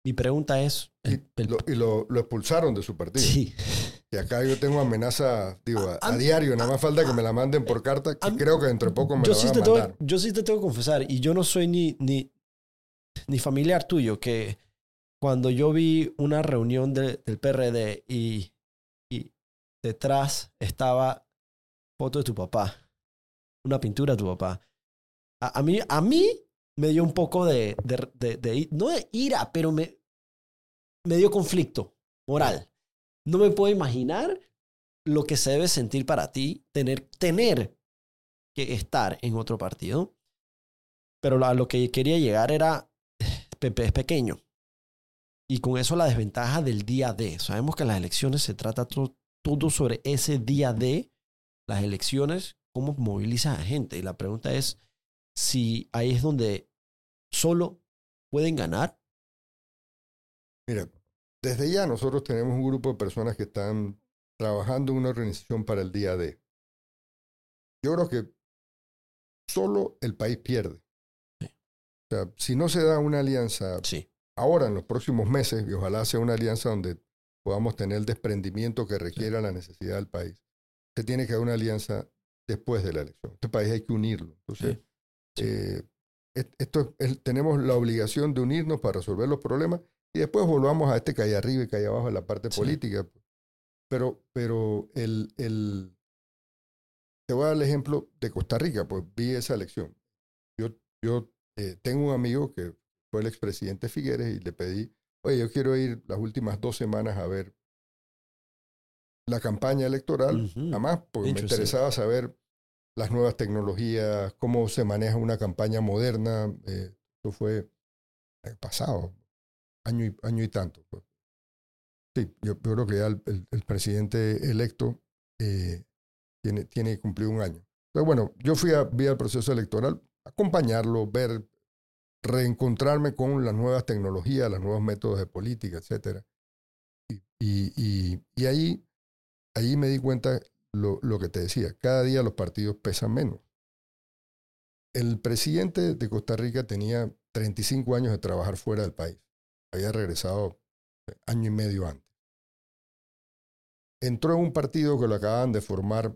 Mi pregunta es... Y, el- lo, y lo- lo expulsaron de su partido. sí, Y acá yo tengo amenaza, digo, a, A- a diario, nada más falta que me la manden por carta, que a- creo que dentro de poco me yo la sí, van a tengo, mandar. yo sí te tengo que confesar, y yo no soy ni, ni, ni familiar tuyo, que cuando yo vi una reunión de- del PRD y, y detrás estaba foto de tu papá, una pintura de tu papá, a, mí, a mí me dio un poco de, de, no de ira, pero me, me dio conflicto moral. No me puedo imaginar lo que se debe sentir para ti tener, tener que estar en otro partido. Pero a lo que quería llegar era, es pequeño. Y con eso la desventaja del día D. Sabemos que las elecciones se trata to- todo sobre ese día D, las elecciones, cómo movilizas a gente. Y la pregunta es si ahí es donde solo pueden ganar. Mira, desde ya nosotros tenemos un grupo de personas que están trabajando en una organización para el día D. Yo creo que solo el país pierde. O sea, si no se da una alianza Sí. ahora, en los próximos meses, y ojalá sea una alianza donde podamos tener el desprendimiento que requiera la necesidad del país, se tiene que dar una alianza después de la elección. Este país hay que unirlo. Entonces, Sí. eh, esto es- tenemos la obligación de unirnos para resolver los problemas y después volvamos a este que hay arriba y que hay abajo en la parte política. Pero, pero el, el, te voy a dar el ejemplo de Costa Rica, pues vi esa elección. Yo, yo eh, tengo un amigo que fue el expresidente Figueres y le pedí, oye, yo quiero ir las últimas dos semanas a ver la campaña electoral, Ujú. nada más porque me interesaba saber las nuevas tecnologías, cómo se maneja una campaña moderna. Eh, eso fue el pasado, año y, año y tanto. pues. Sí, yo, yo creo que ya el, el- el presidente electo eh, tiene, tiene que cumplir un año. Pero bueno, yo fui a, vi al proceso electoral, acompañarlo, ver, reencontrarme con las nuevas tecnologías, los nuevos métodos de política, etcétera. Y, y, y, ahí, ahí me di cuenta lo, lo que te decía, cada día los partidos pesan menos. El presidente de Costa Rica tenía 35 años de trabajar fuera del país. Había regresado año y medio antes. Entró en un partido que lo acababan de formar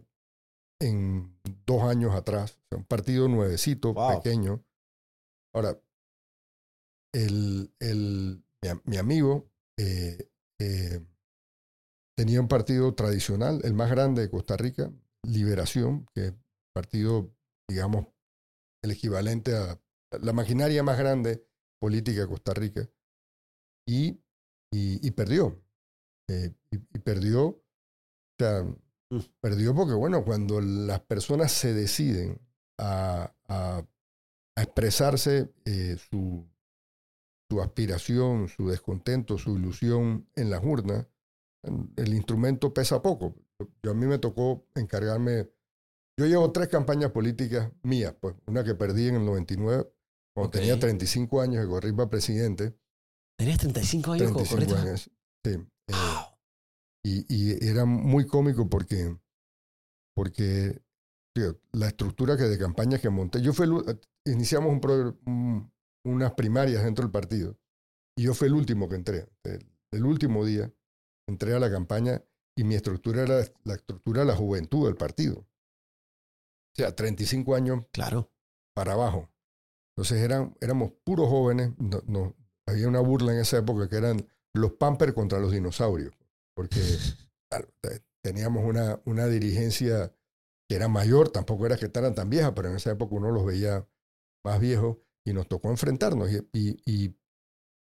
en dos años atrás, o sea, un partido nuevecito, Wow. pequeño. Ahora, el, el, mi, am- mi amigo eh, eh, tenía un partido tradicional, el más grande de Costa Rica, Liberación, que es partido, digamos, el equivalente a la maquinaria más grande política de Costa Rica, y, y, y perdió. Eh, y, y perdió, o sea, Mm. perdió porque, bueno, cuando las personas se deciden a, a, a expresarse eh, su, su aspiración, su descontento, su ilusión en las urnas, el instrumento pesa poco. Yo, a mí me tocó encargarme, yo llevo tres campañas políticas mías, pues una que perdí en el 99, cuando Ok. tenía 35 años que corrí para presidente, Tenías 35 años con 35 correcto? años, sí. eh, Wow. Y, y era muy cómico porque, porque tío, la estructura que de campaña que monté, yo fui el iniciamos un pro- un- unas primarias dentro del partido y yo fui el último que entré, el, el último día entré a la campaña y mi estructura era la estructura de la juventud del partido. O sea, 35 años Claro. para abajo. Entonces eran, éramos puros jóvenes, no, no- había una burla en esa época que eran los Pampers contra los dinosaurios. Porque teníamos una, una dirigencia que era mayor, tampoco era que estaban tan viejas, pero en esa época uno los veía más viejos y nos tocó enfrentarnos. Y, y,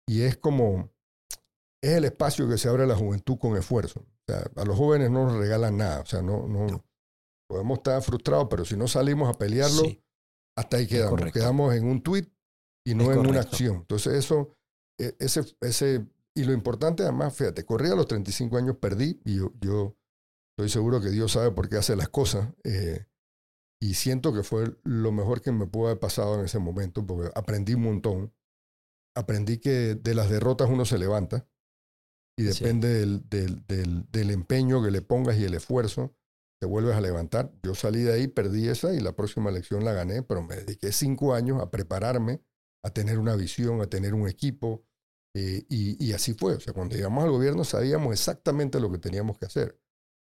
y, es como, es el espacio que se abre a la juventud con esfuerzo. O sea, a los jóvenes no nos regalan nada. O sea, no, no, podemos estar frustrados, pero si no salimos a pelearlo, hasta ahí quedamos. Quedamos en un tuit y no en una acción. Entonces eso, e, ese, ese, y lo importante además, fíjate, corrí a los 35 años, perdí y yo, yo estoy seguro que Dios sabe por qué hace las cosas. Eh, y siento que fue lo mejor que me pudo haber pasado en ese momento, porque aprendí un montón. Aprendí que de las derrotas uno se levanta y depende del, del, del, del, empeño que le pongas y el esfuerzo, te vuelves a levantar. Yo salí de ahí, perdí esa y la próxima elección la gané, pero me dediqué cinco años a prepararme, a tener una visión, a tener un equipo. Eh, y, y, así fue. O sea, cuando llegamos al gobierno sabíamos exactamente lo que teníamos que hacer.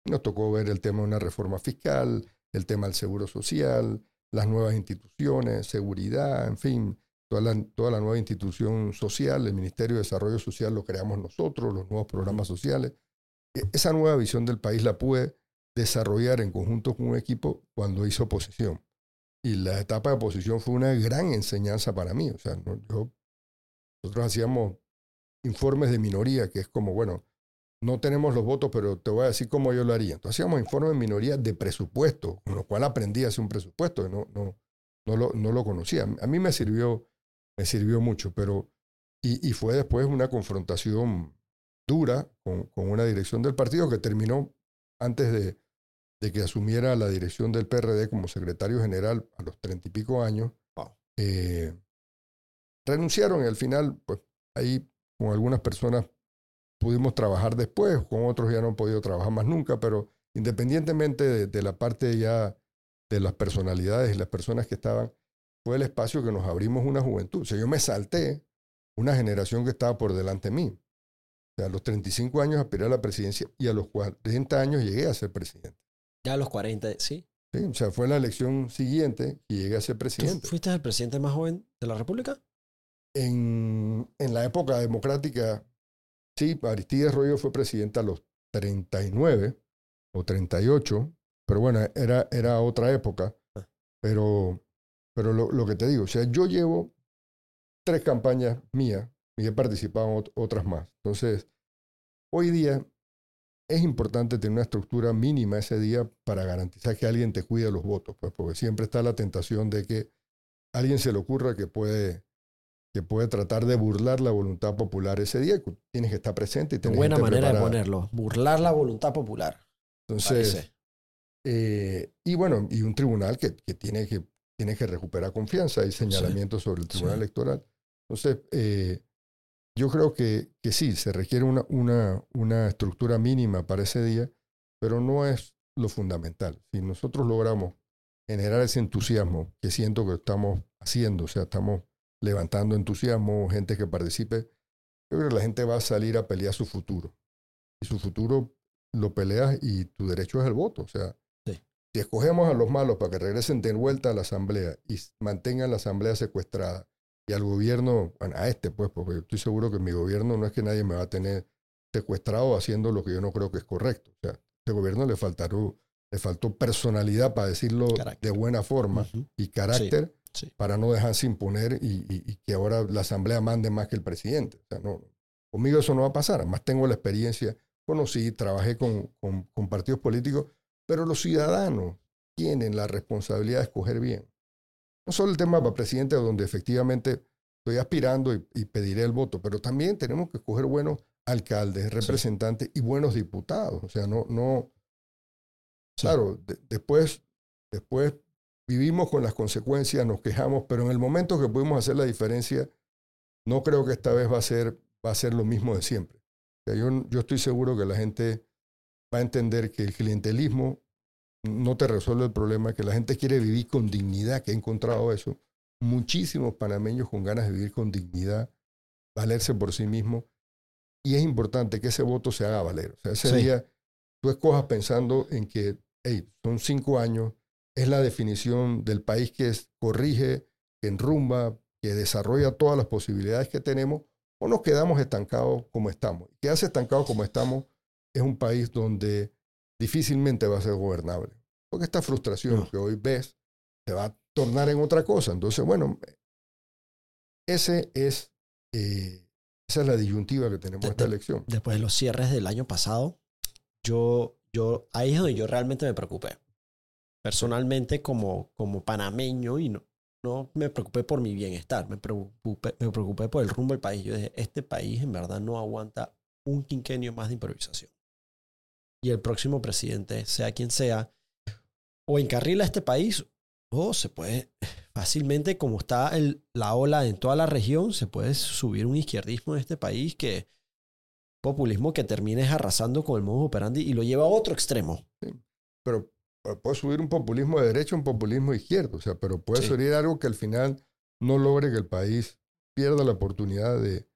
Nos tocó ver el tema de una reforma fiscal, el tema del seguro social, las nuevas instituciones, seguridad, en fin, toda la, toda la nueva institución social, el Ministerio de Desarrollo Social lo creamos nosotros, los nuevos programas sociales. E, esa nueva visión del país la pude desarrollar en conjunto con un equipo cuando hizo oposición. Y la etapa de oposición fue una gran enseñanza para mí. O sea, yo, nosotros hacíamos informes de minoría, que es como, bueno, no tenemos los votos, pero te voy a decir cómo yo lo haría. Entonces hacíamos informes de minoría de presupuesto, con lo cual aprendí a hacer un presupuesto, no, no, no, lo, no lo conocía. A mí me sirvió, me sirvió mucho, pero, y, y fue después una confrontación dura con, con, una dirección del partido que terminó antes de, de, que asumiera la dirección del PRD como secretario general a los treinta y pico años. Eh, renunciaron y al final, pues ahí con algunas personas pudimos trabajar después, con otros ya no han podido trabajar más nunca, pero independientemente de, la parte ya de las personalidades y las personas que estaban, fue el espacio que nos abrimos una juventud. O sea, yo me salté una generación que estaba por delante de mí. O sea, a los 35 años aspiré a la presidencia y a los 40 años llegué a ser presidente. Ya a los 40, sí. Sí, o sea, fue la elección siguiente y llegué a ser presidente. ¿Fuiste el presidente más joven de la República? En, en la época democrática Sí, Aristides Rollo fue presidente a los 39 o 38, pero bueno, era, era otra época. Ah. Pero, pero lo, lo, que te digo, o sea, yo llevo tres campañas mías y he participado en otras más. Entonces, hoy día es importante tener una estructura mínima ese día para garantizar que alguien te cuide los votos, pues, porque siempre está la tentación de que a alguien se le ocurra que puede que puede tratar de burlar la voluntad popular ese día. Tienes que estar presente y tener Buena manera de ponerlo, burlar la voluntad popular. Entonces, eh, y bueno, y un tribunal que, que, tiene que tiene que recuperar confianza. Hay señalamientos sobre el tribunal electoral. Entonces, eh, yo creo que, que sí, se requiere una, una, una estructura mínima para ese día, pero no es lo fundamental. Si nosotros logramos generar ese entusiasmo que siento que estamos haciendo, o sea, estamos levantando entusiasmo, gente que participe. Yo creo que la gente va a salir a pelear su futuro. Y su futuro lo peleas y tu derecho es el voto. O sea, si escogemos a los malos para que regresen de vuelta a la asamblea y mantengan la asamblea secuestrada y al gobierno, a este pues, porque yo estoy seguro que mi gobierno no es que nadie me va a tener secuestrado haciendo lo que yo no creo que es correcto. O sea, a este gobierno le faltó, le faltó personalidad, para decirlo de buena forma, y carácter para no dejarse imponer y, que ahora la Asamblea mande más que el presidente. O sea, no, conmigo eso no va a pasar. Además tengo la experiencia, conocí, trabajé con, con, partidos políticos, pero los ciudadanos tienen la responsabilidad de escoger bien. No solo el tema para presidente, donde efectivamente estoy aspirando y, pediré el voto, pero también tenemos que escoger buenos alcaldes, representantes y buenos diputados. O sea, no, no, claro, después, después vivimos con las consecuencias, nos quejamos, pero en el momento que pudimos hacer la diferencia, no creo que esta vez va a ser, va a ser lo mismo de siempre. yo, yo estoy seguro que la gente va a entender que el clientelismo no te resuelve el problema, que la gente quiere vivir con dignidad, que he encontrado eso. Muchísimos panameños con ganas de vivir con dignidad, valerse por sí mismos. Y es importante que ese voto se haga valer. O sea, ese día tú escojas pensando en que, hey, son cinco años, es la definición del país que corrige, que enrumba, que desarrolla todas las posibilidades que tenemos, o nos quedamos estancados como estamos. Quedarse estancados como estamos es un país donde difícilmente va a ser gobernable. Porque esta frustración No. que hoy ves se va a tornar en otra cosa. Entonces, bueno, ese es, eh, esa es la disyuntiva que tenemos en esta De- de- elección. Después de los cierres del año pasado, yo, yo, ahí es donde yo realmente me preocupé. Personalmente, como, como panameño, y no, no me preocupé por mi bienestar, me preocupé, me preocupé por el rumbo del país. Yo dije, este país en verdad no aguanta un quinquenio más de improvisación. Y el próximo presidente, sea quien sea, o encarrila este país, o se puede fácilmente, como está la ola en toda la región, se puede subir un izquierdismo en este país que populismo que termines arrasando con el modus operandi y lo lleva a otro extremo. Pero eh, puede subir un populismo de derecha, un populismo de izquierda. O sea, pero puede Sí. subir algo que al final no logre que el país pierda la oportunidad de,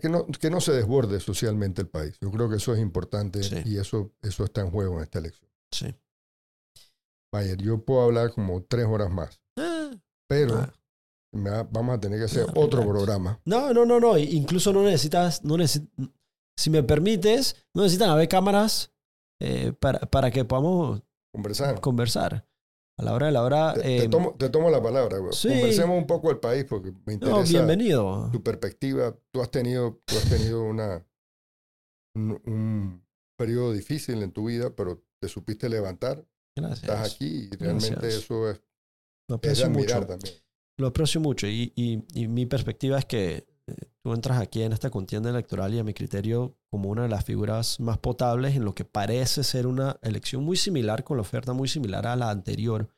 que, no, que no se desborde socialmente el país. Yo creo que eso es importante Sí. y eso, eso está en juego en esta elección. Sí. Mayer, yo puedo hablar como tres horas más, Ah, pero ah. va- vamos a tener que hacer No, otro programa. No, no, no, no. Incluso no necesitas, no necesi- si me permites, no necesitan haber cámaras eh, para, para que podamos Conversar. conversar. A la hora de la hora. Te, te eh, tomo, te tomo la palabra. güey. sí. Conversemos un poco del país porque me interesa no, bienvenido. tu perspectiva. Tú has tenido, tú has tenido una, un, un periodo difícil en tu vida, pero te supiste levantar. Gracias. Estás aquí y realmente Gracias. eso es, Lo aprecio mucho. también. Lo aprecio mucho y, y- y mi perspectiva es que tú entras aquí en esta contienda electoral y a mi criterio como una de las figuras más potables en lo que parece ser una elección muy similar con la oferta muy similar a la anterior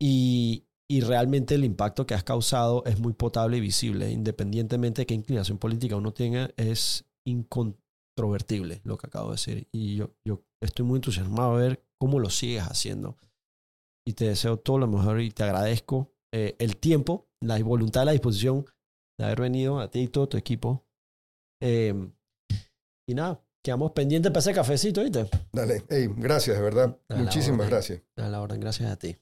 y, y realmente el impacto que has causado es muy potable y visible independientemente de qué inclinación política uno tenga es incontrovertible lo que acabo de decir. Y yo, yo estoy muy entusiasmado a ver cómo lo sigues haciendo. Y te deseo todo lo mejor y te agradezco eh, el tiempo, la voluntad, la disposición de haber venido a ti y todo tu equipo. Eh, y nada, quedamos pendientes para ese cafecito, ¿viste? Dale, hey, gracias, de verdad. A Muchísimas orden. gracias. A la orden, gracias a ti.